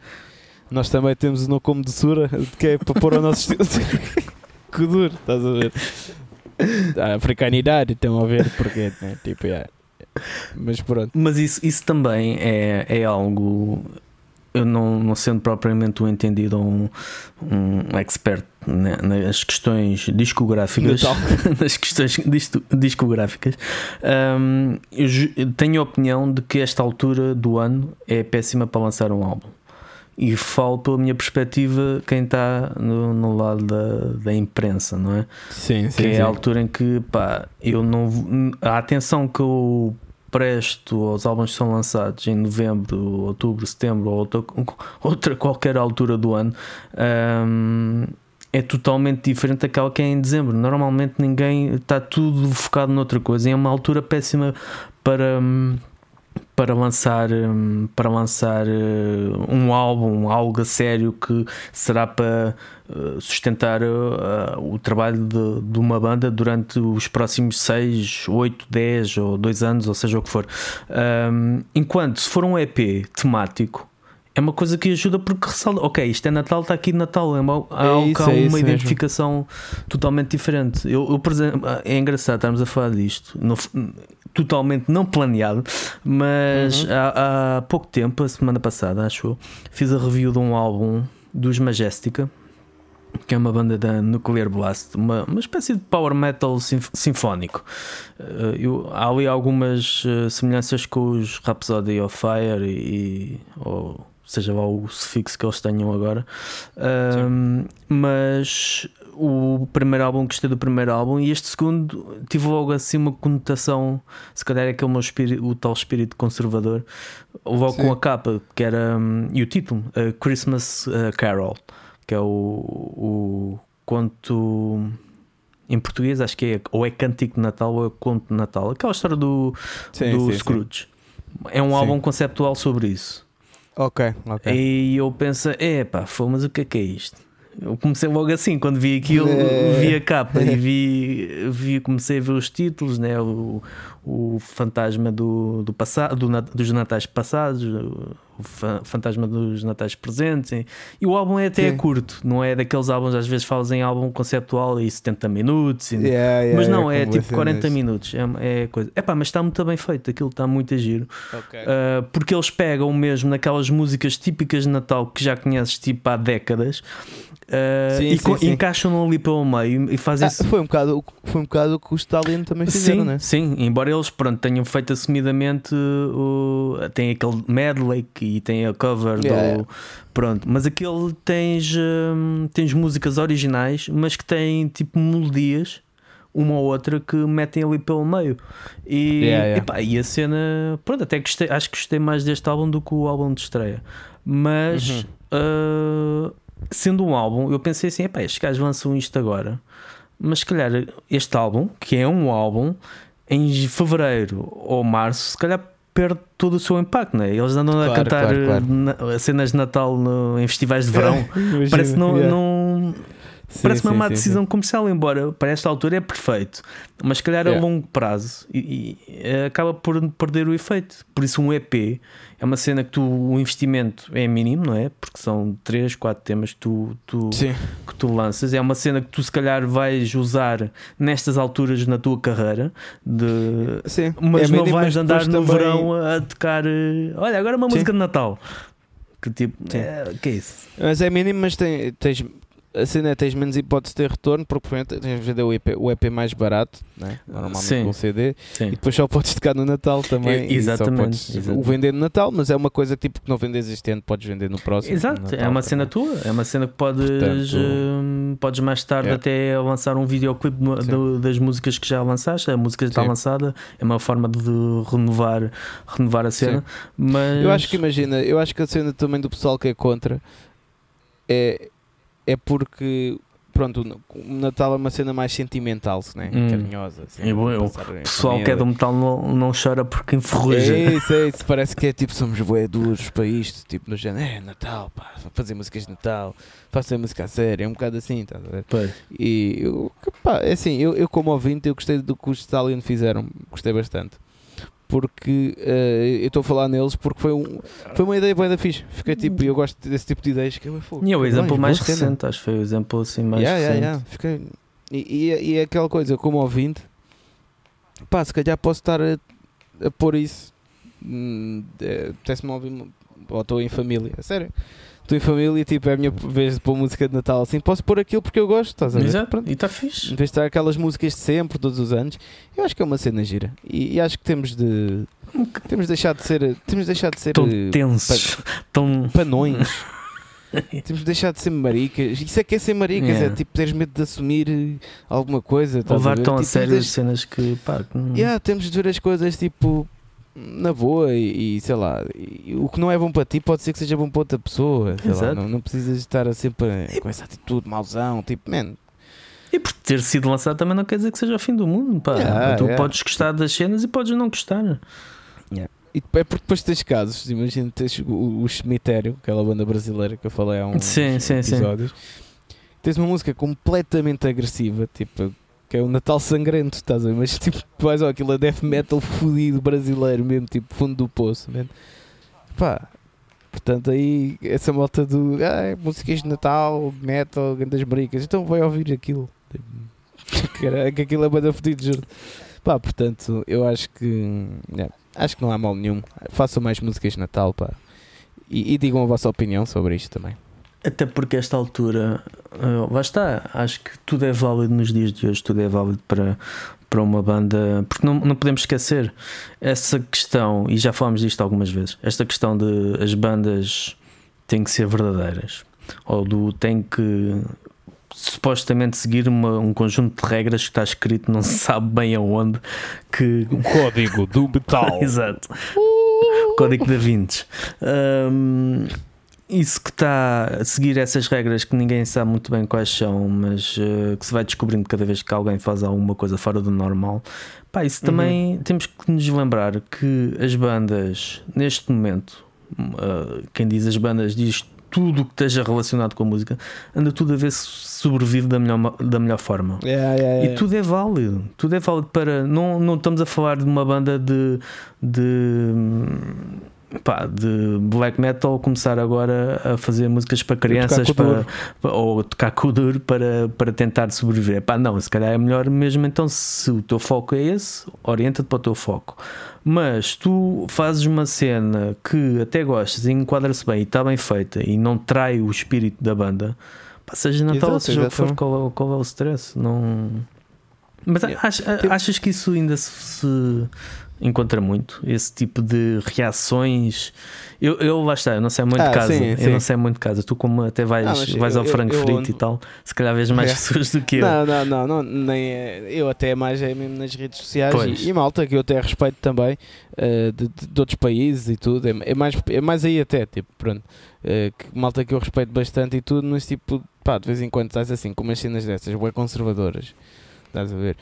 Nós também temos o No Como de Sura, que é para pôr ao nosso estilo. que duro, estás a ver? A africanidade, estão a ver porque, né? Tipo, yeah. Mas pronto. Mas isso, isso também é, é algo. Eu não, não sendo propriamente um entendido ou um, um expert né, nas questões discográficas, nas questões disto- discográficas, eu tenho a opinião de que esta altura do ano é péssima para lançar um álbum. E falo pela minha perspectiva, quem está no, no lado da, da imprensa, não é? Sim, que é a altura em que pá, eu não a atenção que eu presto aos álbuns que são lançados em novembro, outubro, setembro ou outra, outra qualquer altura do ano hum, é totalmente diferente daquela que é em dezembro. Normalmente ninguém está tudo focado noutra coisa e é uma altura péssima para hum, para lançar hum, para lançar eh, um álbum, algo a sério que será para eh, sustentar eh, o trabalho de, de uma banda durante os próximos 6, 8, 10 ou 2 anos, ou seja o que for. Hum, enquanto se for um EP temático, é uma coisa que ajuda porque ressalta, ok, isto é Natal, está aqui Natal, é, É algo- isso, há é uma mesmo. identificação totalmente diferente. Eu, eu, por exemplo, é engraçado estarmos a falar disto, não f- totalmente não planeado, mas Uhum. há, há pouco tempo, a semana passada, acho eu, fiz a review de um álbum dos Majestica, que é uma banda da Nuclear Blast, uma, uma espécie de power metal sinf- sinfónico. Eh, eu- há ali algumas eh, semelhanças com os Rhapsody of Fire e, ou seja lá o sufixo que eles tenham agora. Ahm, mas o primeiro álbum gostei do primeiro álbum e este segundo tive logo assim uma conotação, se calhar é aquele meu espírito, o tal espírito conservador, logo Sim. com a capa que era hum, e o título, a Christmas Carol, que é o, o conto em português, acho que é ou é Cântico de Natal ou é Conto de Natal, aquela história do, Sim, do sim, sim. Scrooge. É um Sim. álbum conceptual sobre isso. Ok, ok. E eu penso, é pá, foi, mas o que é que é isto? Eu comecei logo assim, quando vi aquilo, É. vi a capa e vi, vi, comecei a ver os títulos, né? o, o fantasma do, do passado, do, dos natais passados, o fa- fantasma dos natais presentes. E, e o álbum é até é curto, não é daqueles álbuns, às vezes falas em álbum conceptual e 70 minutos. e- Yeah, yeah, mas não, é como tipo cenas. 40 minutos. É, é coisa. É pá, mas está muito bem feito, aquilo está muito a giro. Ok. Uh, porque eles pegam mesmo naquelas músicas típicas de Natal que já conheces tipo há décadas uh, Sim, e sim, sim. encaixam ali pelo meio e fazem Ah, foi, um bocado, o- foi um bocado o que os Stalin também fizeram, Sim, né? sim, embora eles pronto, tenham feito assumidamente o, tem aquele medley e tem a cover Yeah, do pronto, mas aquele tens, hum, tens músicas originais, mas que têm tipo melodias uma ou outra que metem ali pelo meio. E, Yeah, epá, e a cena, pronto, até gostei, acho que gostei mais deste álbum do que o álbum de estreia. Mas Uhum. ah, sendo um álbum, eu pensei assim: epá, estes gajos lançam isto agora, mas se calhar este álbum, que é um álbum, em fevereiro ou março, se calhar perde todo o seu impacto, não é? Eles andam a Claro, cantar claro, claro. na- cenas de Natal no- em festivais de verão. Parece que não, Yeah. não, Sim, Parece uma sim, má sim, decisão comercial, embora para esta altura é perfeito, mas se calhar a Yeah. longo prazo e, e, eh, acaba por perder o efeito. Por isso, um EP é uma cena que tu, o investimento é mínimo, não é? Porque são 3, 4 temas que tu, tu, Sim. que tu lanças. É uma cena que tu, se calhar, vais usar nestas alturas na tua carreira, de, Sim. mas É não mínimo, vais mas andar no também- verão a, a tocar. eh, Olha, agora uma Sim. música de Natal. Que tipo, Sim. é, que é isso? Mas é mínimo, mas tem, tens, a cena é tens menos hipótese de ter retorno, porque tens de vender o EP, o EP mais barato, né? normalmente Sim. com CD, Sim. e depois só podes tocar no Natal também. Só exatamente, podes exatamente. O vender no Natal, mas é uma coisa tipo que não vendes este ano, podes vender no próximo. Exato, no é Natal uma cena também. tua, é uma cena que podes, Portanto, hum, podes mais tarde é. até lançar um do- das músicas que já lançaste, a música já está Sim. lançada, é uma forma de renovar, renovar a cena. Mas Eu acho que imagina, eu acho que a cena também do pessoal que é contra é, é porque pronto, o Natal é uma cena mais sentimental, né? Hum. carinhosa. Assim, E bom, eu- em o pessoal que é do metal não, não chora porque enferruja. É isso, é isso. Parece que é tipo, somos bué duros para isto. Tipo, no género, é Natal, pá, fazer músicas de Natal, fazer música a sério. É um bocado assim, estás a ver? Pois. E eu, pá, é assim, eu, eu como ouvinte, eu gostei do que os Stallion fizeram, gostei bastante. Porque eh, eu estou a falar neles porque foi, um, foi uma ideia boa da fixe. Fiquei tipo, eu gosto desse tipo de ideias que eu fogo. E é o exemplo mais cena. recente, acho que foi o exemplo assim mais Yeah, yeah, recente. yeah. Fiquei- E, e, e é aquela coisa, como ouvinte, pá, se calhar posso estar a, a pôr isso. hum, eh, Apetece-me ouvir, ou estou em família, sério. Estou em família tipo, é a minha vez de pôr música de Natal assim, posso pôr aquilo porque eu gosto, estás a ver? Exato, Pronto. e está fixe. Em vez de estar aquelas músicas de sempre, todos os anos, eu acho que é uma cena gira. E, e acho que temos de. Temos de deixar de ser. Temos de deixar de ser. Tão eh, tensos, tão. panões. Temos de deixar de ser maricas. Isso é que é ser maricas, Yeah. é tipo teres medo de assumir eh, alguma coisa. a levar tão a Tipo, sério as cenas que pá, que Yeah, temos de ver as coisas tipo na boa e, e sei lá, e o que não é bom para ti pode ser que seja bom para outra pessoa. lá, não, não precisas estar sempre com essa atitude mauzão, tipo, man, E por ter sido lançado também não quer dizer que seja o fim do mundo. Pá. Yeah, tu yeah. podes gostar das cenas e podes não gostar. E é porque depois tens casos, imagina, tens o, o Cemitério, aquela banda brasileira que eu falei há uns Sim, sim, sim. episódios. Tens uma música completamente agressiva, tipo, que é o Natal Sangrento, estás a ver? Mas tipo, vais, ó, aquilo é death metal fudido brasileiro mesmo, tipo, fundo do poço, man. Pá, portanto aí, essa malta do, ah, músicas de Natal, metal, grandes bricas, então vai ouvir aquilo. Que aquilo é banda fudido, juro. Pá, portanto, eu acho que. yeah, acho que não há mal nenhum. Façam mais músicas de Natal, pá. E, e digam a vossa opinião sobre isto também. Até porque esta altura, uh, lá está, acho que tudo é válido nos dias de hoje, tudo é válido para, para uma banda, porque não, não podemos esquecer essa questão, e já falámos disto algumas vezes, esta questão de as bandas têm que ser verdadeiras, ou do tem que supostamente seguir uma- um conjunto de regras que está escrito não se sabe bem aonde que O código do metal. Exato. Código da Vinci. Hum, isso que está a seguir essas regras que ninguém sabe muito bem quais são, mas eh, que se vai descobrindo cada vez que alguém faz alguma coisa fora do normal. Pá, isso também temos que nos lembrar que as bandas, neste momento, eh, quem diz as bandas diz tudo o que esteja relacionado com a música, anda tudo a ver se sobrevive da melhor, da melhor forma. Yeah, yeah, yeah. E tudo é válido, tudo é válido para. Não, não estamos a falar de uma banda de. de pá, de black metal começar agora a fazer músicas para crianças para, ou tocar Kuduro para, para tentar sobreviver. Pá, não, se calhar é melhor mesmo então se o teu foco é esse, orienta-te para o teu foco. Mas tu fazes uma cena que até gostas e enquadra-se bem e está bem feita e não trai o espírito da banda, pá, seja Natal ou Exato, seja o que for, qual é, qual é o stress? Não. Mas Yeah. ach- Tipo- achas que isso ainda se encontra muito? Esse tipo de reações? Eu, eu lá está, eu não sei muito de Ah, casa. sim, eu sim. não sei muito casa. Tu, como até vais, Ah, vais eu- ao eu- frango eu frito ando- e tal, se calhar vês mais É. pessoas do que eu. Não, não, não, não, nem é, eu até mais é mesmo nas redes sociais Pois. e, malta que eu até respeito também eh, de, de- outros países e tudo, é, é mais, é mais aí até, tipo, pronto, eh, que malta que eu respeito bastante e tudo, mas tipo, pá, de vez em quando estás assim com umas cenas dessas, bem conservadoras, estás a ver?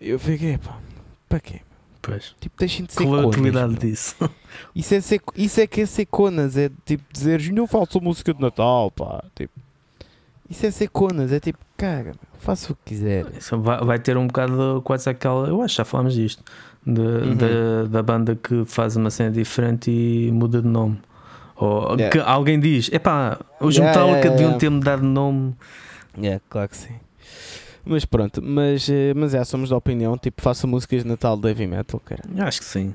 Eu fiquei, pá, para quê? Pois. Tipo, deixem de ser Qual é a conas, utilidade meu. disso? Isso é, ser, isso é que é ser conas, é tipo dizeres não faço música de Natal, pá, tipo, isso é ser conas, é tipo, caga, faça o que quiser. Isso vai, vai ter um bocado quase aquela. Eu acho que já falámos disto. de- Uhum. da, da banda que faz uma cena diferente e muda de nome. Ou Yeah. que alguém diz: epá, os Yeah, Metallica yeah, deviam yeah. ter mudado de nome. É, claro que sim. Mas pronto, mas, eh, mas é, somos da opinião, tipo, faça músicas de Natal de heavy metal, cara. Acho que sim.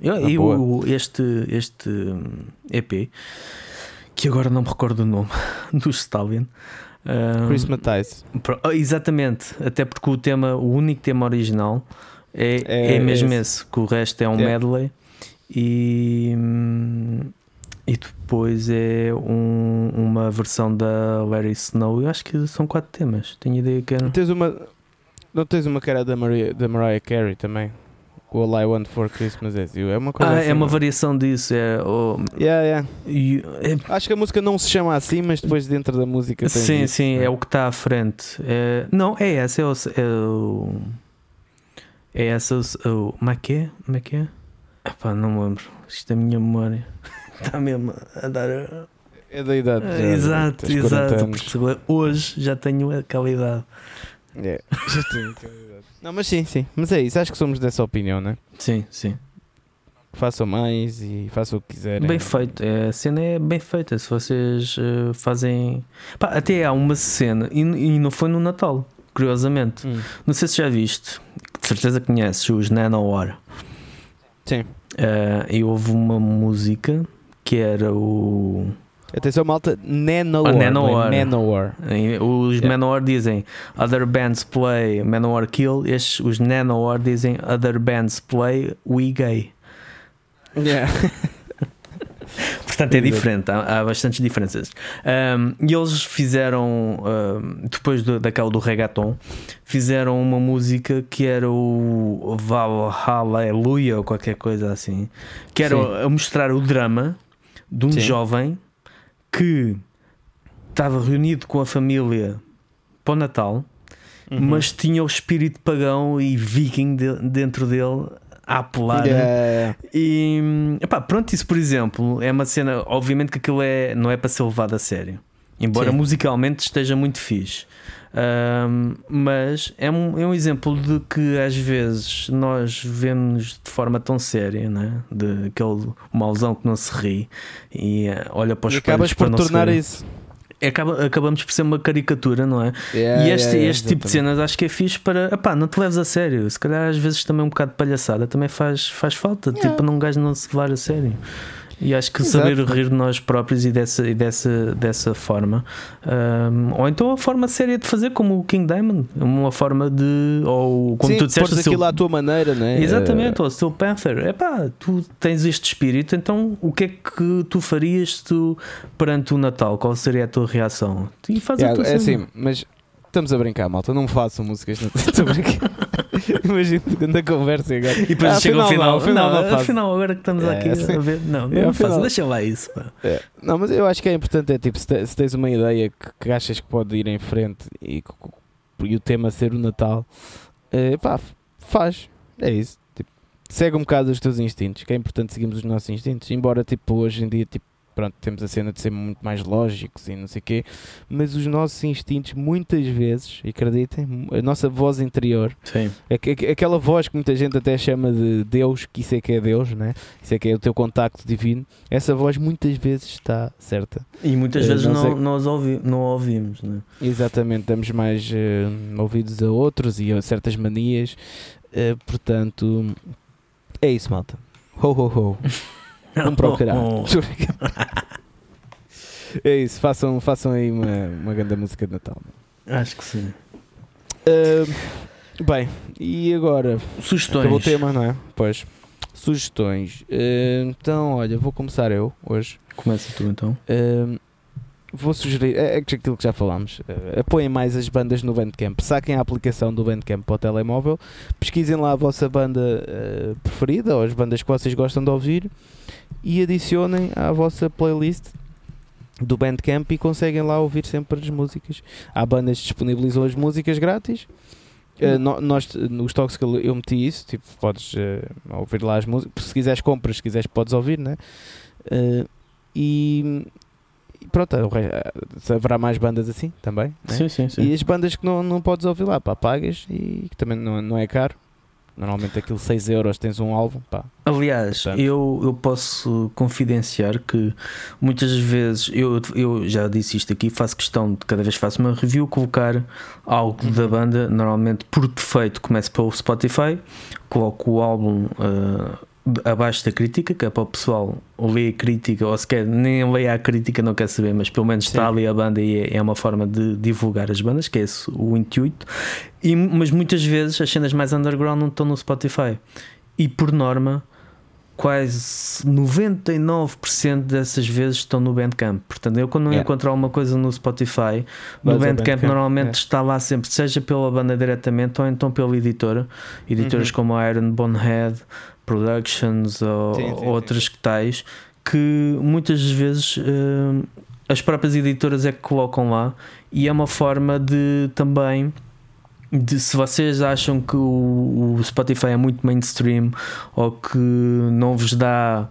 Eu, e o- este, este hum, EP, que agora não me recordo do nome, do Stalin. hum, Christmatize. ah, exatamente, até porque o tema, o único tema original é, É é, mesmo esse. esse, que o resto é um medley e, hum, e depois é um- uma versão da Larry Snow. Eu acho que são quatro temas, tenho ideia que era. Tens uma, não tens uma cara da, Maria, da Mariah Carey também? O All I Want for Christmas is You. É uma coisa Ah, assim, é uma não? variação disso. É, o- Yeah, yeah. e- é Acho que a música não se chama assim, mas depois dentro da música tens Sim, isso, sim, né? é o que está à frente. É, não, é essa, é o. É, é essa, o, o. Como é que é? Como é que é? Epá, não me lembro. Isto é a minha memória. Está mesmo a dar. a- É da idade. já, exato, tens 40 exato. porque Hoje já tenho aquela idade. É, já tenho aquela idade. Não, mas sim, sim. Mas é isso, acho que somos dessa opinião, né? Sim, sim. Façam mais e façam o que quiserem. Bem feito. É, a cena é bem feita. Se vocês eh, fazem. Pá, até há uma cena, e, e não foi no Natal, curiosamente. Hum. Não sei se já viste, de certeza conheces os Nanowar. Sim. Eh, e houve uma música que era o. Atenção, malta, Nanowar. Ah, Nanowar. Nanowar. Os Yeah. Manowar dizem Other bands play Manowar kill. Estes, os Nanowar dizem Other bands play We gay. Yeah. Portanto, é diferente, há, há bastantes diferenças. Um, e eles fizeram, um, depois do, daquela do reggaeton, fizeram uma música que era o Valhalla ou qualquer coisa assim, que era Sim. a mostrar o drama de um Sim. jovem que estava reunido com a família para o Natal, Uhum. mas tinha o espírito pagão e viking de- dentro dele a apelar. Yeah. E epá, pronto, isso por exemplo é uma cena, obviamente que aquilo é, não é para ser levado a sério, embora Sim. musicalmente esteja muito fixe. Ahm, mas é um, é um exemplo de que às vezes nós vemos de forma tão séria, né? de aquele mauzão que não se ri e eh, olha para os E acabas por tornar isso. Acaba- acabamos por ser uma caricatura, não é? Yeah, E este, yeah, yeah, este tipo de cenas acho que é fixe para. Epá, não te leves a sério. Se calhar às vezes também um bocado de palhaçada também faz, faz falta. Tipo, não um gajo não se levar a sério. E acho que Exato. saber rir de nós próprios e dessa, e dessa, dessa forma. Ahm, ou então a forma séria de fazer, como o King Diamond. Uma forma de. Ou como Sim, tu disseste, pôres seu- aquilo à tua maneira, né? Exatamente, ou o Steel Panther. Epá, tu tens este espírito, então o que é que tu farias tu perante o Natal? Qual seria a tua reação? E faz a yeah, tua é cena. assim, mas estamos a brincar, malta. Não façam músicas. Não estou a brincar. Imagina na conversa agora. E depois Ah, chega ao final, não, afinal não, não afinal, agora que estamos É, aqui sim. a ver, não, É, não afinal- faço, deixa lá isso. É. Não, mas eu acho que é importante é tipo, se, te- se tens uma ideia que, que achas que pode ir em frente e, e o tema ser o Natal, eh, pá, faz. É isso. Tipo, segue um bocado os teus instintos, que é importante seguirmos os nossos instintos. Embora tipo, hoje em dia tipo, pronto, temos a cena de ser muito mais lógicos e não sei o quê, mas os nossos instintos muitas vezes, acreditem, a nossa voz interior Sim. Aqu- aqu- Aquela voz que muita gente até chama de Deus, que isso é que é Deus, né? isso é que é o teu contacto divino, essa voz muitas vezes está certa. E muitas Eh, vezes não sei- nós ouvi, não ouvimos, né? Exatamente, damos mais eh, ouvidos a outros e a certas manias, eh, portanto, é isso, malta. Ho, ho, ho. Vamos procurar. É isso, façam, façam aí uma, uma grande música de Natal. Acho que sim. Eh, Bem, e agora? Sugestões. Acabou o tema, não é? Pois. Sugestões. Eh, então, olha, vou começar eu hoje. Começa tu então. Eh, vou sugerir, é, é aquilo que já falámos, eh, apoiem mais as bandas no Bandcamp, saquem a aplicação do Bandcamp para o telemóvel, pesquisem lá a vossa banda eh, preferida ou as bandas que vocês gostam de ouvir e adicionem à vossa playlist do Bandcamp e conseguem lá ouvir sempre as músicas. Há bandas que disponibilizam as músicas grátis. Uh, no- nós, nos toques que eu meti isso, tipo, podes eh, ouvir lá as músicas. Se quiseres compras, se quiseres podes ouvir, né? E, e pronto, eh, haverá mais bandas assim também. né? Sim, sim, sim. E as bandas que não, não podes ouvir lá, pá, pagas e que também não, não é caro. Normalmente aquilo 6 euros tens um álbum, pá. Aliás, Portanto. eu, eu posso confidenciar que muitas vezes, eu, eu já disse isto aqui, faço questão de cada vez que faço uma review colocar algo Uhum. da banda, normalmente por defeito começo pelo Spotify, coloco o álbum de- abaixo da crítica, que é para o pessoal ler a crítica, ou sequer nem leia a crítica, não quer saber, mas pelo menos está Sim. ali a banda e é, é uma forma de divulgar as bandas, que é esse o intuito. E, mas muitas vezes as cenas mais underground não estão no Spotify. E por norma, quase 99% dessas vezes estão no Bandcamp. Portanto, eu quando não Yeah. encontro alguma coisa no Spotify, no Vais ao Bandcamp, Bandcamp, normalmente é. está lá sempre, seja pela banda diretamente ou então pela editora. Editoras Uhum. como a Iron Bonehead Productions ou Sim, sim, sim. outras que tais, que muitas vezes eh, as próprias editoras é que colocam lá e é uma forma de também de se vocês acham que o, o Spotify é muito mainstream ou que não vos dá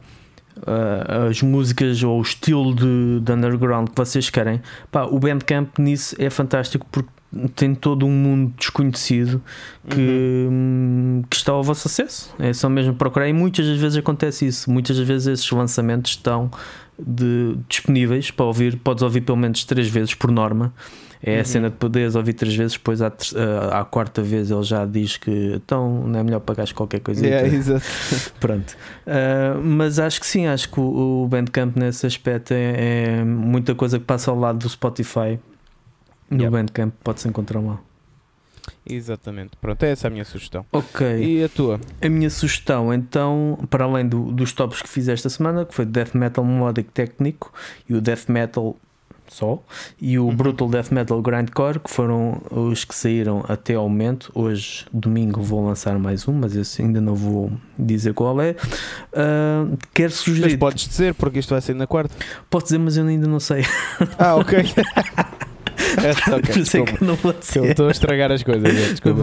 ah, as músicas ou o estilo de, de underground que vocês querem, pá, o Bandcamp nisso é fantástico porque tem todo um mundo desconhecido que, hum, que está ao vosso acesso. É só mesmo procurar e muitas das vezes acontece isso. Muitas das vezes esses lançamentos estão de- disponíveis para ouvir, podes ouvir pelo menos três vezes por norma. É a Uhum. cena de poderes ouvir três vezes, depois à, à- à quarta vez ele já diz que então não é melhor pagares qualquer coisa. Yeah, exato. Pronto. Uh, mas acho que sim, acho que o, o Bandcamp nesse aspecto é, é muita coisa que passa ao lado do Spotify. No Yep. Bandcamp pode-se encontrar lá. Exatamente. Pronto, é essa a minha sugestão. Ok. E a tua? A minha sugestão, então, para além do- dos tops que fiz esta semana, que foi Death Metal Melodic Técnico e o Death Metal só, e o Uhum. Brutal Death Metal Grindcore, que foram os que saíram até ao momento. Hoje, domingo, vou lançar mais um, mas esse ainda não vou dizer qual é. Ah, quero Mas sugerir, podes dizer, porque isto vai sair na quarta. posso dizer, mas eu ainda não sei. Ah, ok. É, ok, Por isso é que eu não vou Que eu dizer. estou a estragar as coisas. é, Desculpa.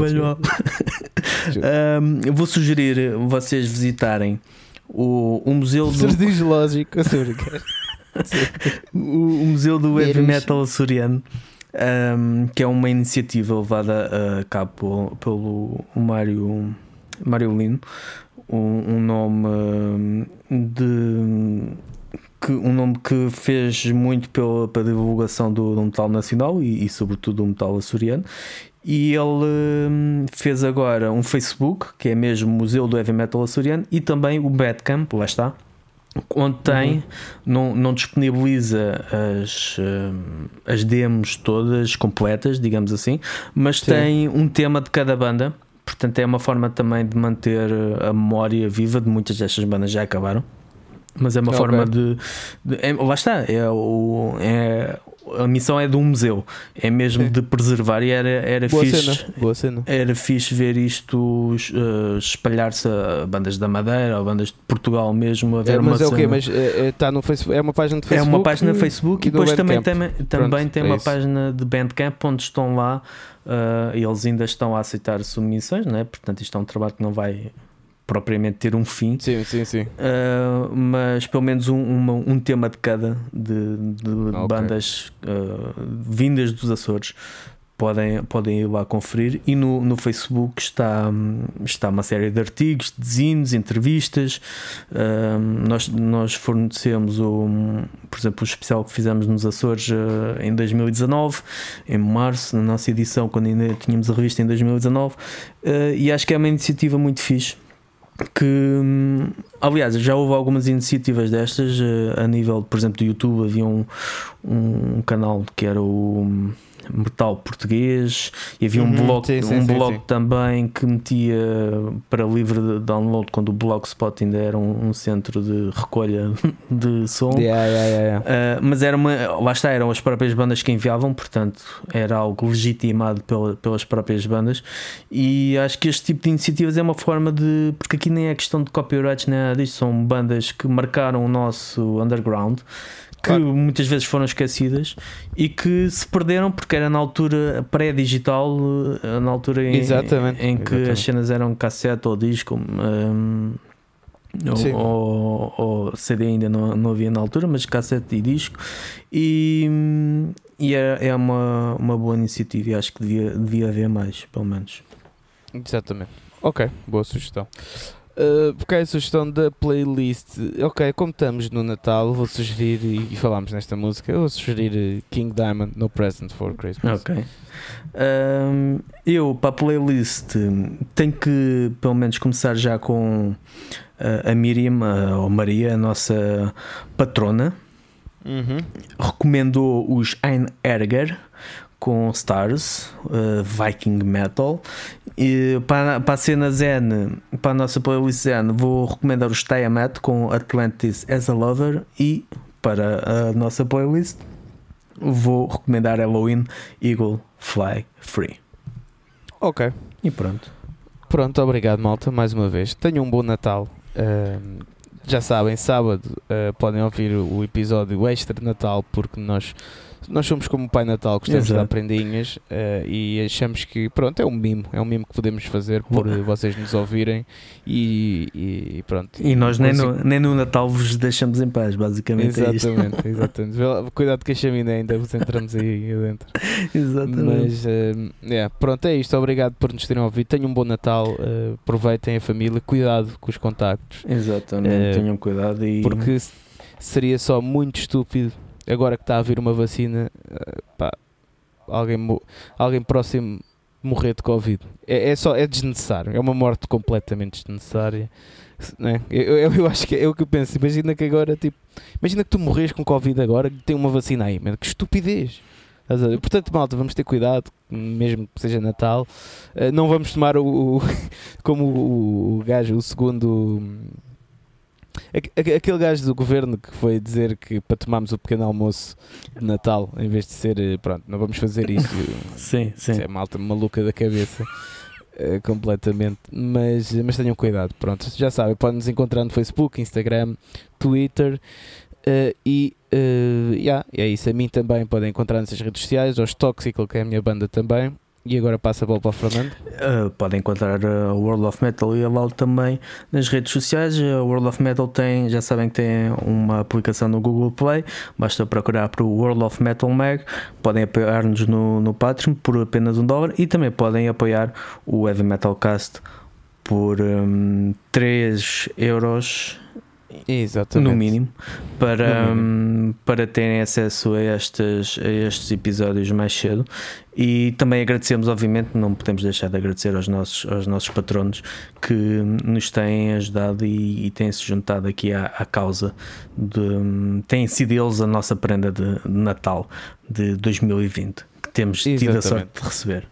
Um, eu vou sugerir vocês visitarem o, o museu do, diz lógico, o, o museu do heavy metal açoriano um, que é uma iniciativa levada a cabo pelo, pelo Mário Mário Lino um, um nome um, de que, um nome que fez muito pela, pela divulgação do, do metal nacional e, e sobretudo do metal açoriano e ele hum, fez agora um Facebook que é mesmo Museu do Heavy Metal Açoriano e também o Badcamp, lá está onde tem, Uhum. não, não disponibiliza as, hum, as demos todas completas, digamos assim, mas Sim. tem um tema de cada banda. Portanto, é uma forma também de manter a memória viva de muitas destas bandas já acabaram. Mas é uma Ok. forma de. de- é- lá está, é o, é, a missão é de um museu, é mesmo Sim. de preservar. E era, era Boa fixe cena. Boa cena. era fixe ver isto uh, espalhar-se a bandas da Madeira ou bandas de Portugal mesmo. Haver É, mas uma é o quê? Mas está no Facebook? É uma página de é Facebook? uma página no Facebook e e depois também tem, também Pronto, tem é uma isso. página de Bandcamp onde estão lá. uh, eles ainda estão a aceitar submissões, né? portanto, isto é um trabalho que não vai propriamente ter um fim. Sim, sim, sim. Uh, mas pelo menos um, uma- um tema de cada de, de Ok. bandas uh, vindas dos Açores podem, podem ir lá conferir e no, no Facebook está, está uma série de artigos, de zines, entrevistas Um, nós, nós fornecemos o, por exemplo o especial que fizemos nos Açores uh, em 2019 em março, na nossa edição quando ainda tínhamos a revista em 2019 uh, e acho que é uma iniciativa muito fixe que hum, aliás já houve algumas iniciativas destas eh, a nível por exemplo do YouTube havia um, um canal que era o metal português e havia um Uhum, blog, sim, um sim, blog sim. também que metia para livre de download quando o Blogspot ainda era um, um centro de recolha de som. Yeah, yeah, yeah. Uh, mas era uma, lá está, eram as próprias bandas que enviavam, portanto era algo legitimado pela- pelas próprias bandas. E acho que este tipo de iniciativas é uma forma de. Porque aqui nem é questão de copyrights, nem nada disso, são bandas que marcaram o nosso underground. Que Claro. muitas vezes foram esquecidas e que se perderam porque era na altura pré-digital, uh, na altura em, Exatamente, em que exatamente. as cenas eram cassete ou disco. um, ou, ou, ou CD ainda não, não havia na altura, mas cassete e disco. E, e é, é uma, uma boa iniciativa e acho que devia, devia haver mais, pelo menos. Exatamente. Ok, boa sugestão. Uh, porque é a sugestão da playlist. Ok, como estamos no Natal, vou sugerir, e, e falámos nesta música, eu vou sugerir uh, King Diamond No Present for Christmas. Ok. Um, eu, para a playlist, tenho que pelo menos começar já com uh, a Miriam, uh, ou Maria, a nossa patrona. Uhum. recomendou os Ein Erger com Stars, uh, Viking Metal. E para, para a cena Zen, para a nossa playlist Zen, vou recomendar os Tiamat com Atlantis as a Lover. E para a nossa playlist, vou recomendar Halloween Eagle Fly Free. Ok. E pronto. Pronto, obrigado, malta, mais uma vez. Tenham um bom Natal. Um, já sabem, sábado uh, podem ouvir o episódio extra de Natal, porque nós, nós somos como o Pai Natal, gostamos de dar Exato. prendinhas uh, e achamos que, pronto, é um mimo, é um mimo que podemos fazer por uh, vocês nos ouvirem e, e pronto. E nós nem Consigo- no, nem no Natal vos deixamos em paz, basicamente é. Exatamente, exatamente. Vê lá, Cuidado que a chaminé ainda vos entramos aí dentro. Exatamente. Mas eh, yeah, pronto, é isto. Obrigado por nos terem ouvido. Tenham um bom Natal. eh, aproveitem a família. Cuidado com os contactos. Exatamente, tenham cuidado e Porque seria só muito estúpido agora que está a vir uma vacina. eh, pá, alguém, alguém próximo morrer de Covid. É, é só é desnecessário. É uma morte completamente desnecessária. Né? Eu, eu, eu acho que é o que eu penso. Imagina que agora, tipo, imagina que tu morres com Covid agora e tem uma vacina aí, mano. Que estupidez! Portanto, malta, vamos ter cuidado, mesmo que seja Natal. Eh, não vamos tomar o, o- como o, o gajo, o segundo. Aque- aque- Aquele gajo do governo que foi dizer que para tomarmos o pequeno almoço de Natal, em vez de ser, eh, pronto, não vamos fazer isso. sim, sim. Isso é malta maluca da cabeça. eh, completamente, mas, mas tenham cuidado. Pronto, já sabem, podem nos encontrar no Facebook, Instagram, Twitter eh, e eh, yeah, é isso. A mim também podem encontrar nessas redes sociais, aos Toxical, que é a minha banda também. E agora passa a bola para o Fernando. Uh, podem encontrar a World of Metal e a LOL também nas redes sociais. A World of Metal tem, já sabem que tem uma aplicação no Google Play, basta procurar por World of Metal Mag. Podem apoiar-nos no, no Patreon por apenas um dólar e também podem apoiar o Heavy Metal Cast por um, 3 euros Exatamente. no mínimo para, No hum, para terem acesso a, estas, a estes episódios mais cedo. E também agradecemos obviamente não podemos deixar de agradecer aos nossos, aos nossos patronos que nos têm ajudado e, e têm se juntado aqui à, à causa de, hum, têm sido eles a nossa prenda de, de Natal de 2020 que temos tido a sorte de receber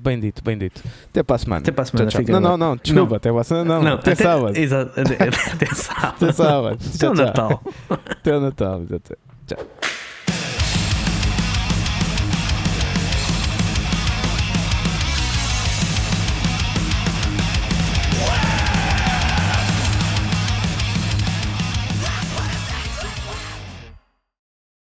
Bem dito, bem dito. Até para a semana. até para a semana Tchau, tchau. Não, não, não, desculpa, até para a semana. Não, até, sábado. exato, até, até sábado Até sábado. até o. Natal Até o Natal. Até. Tchau.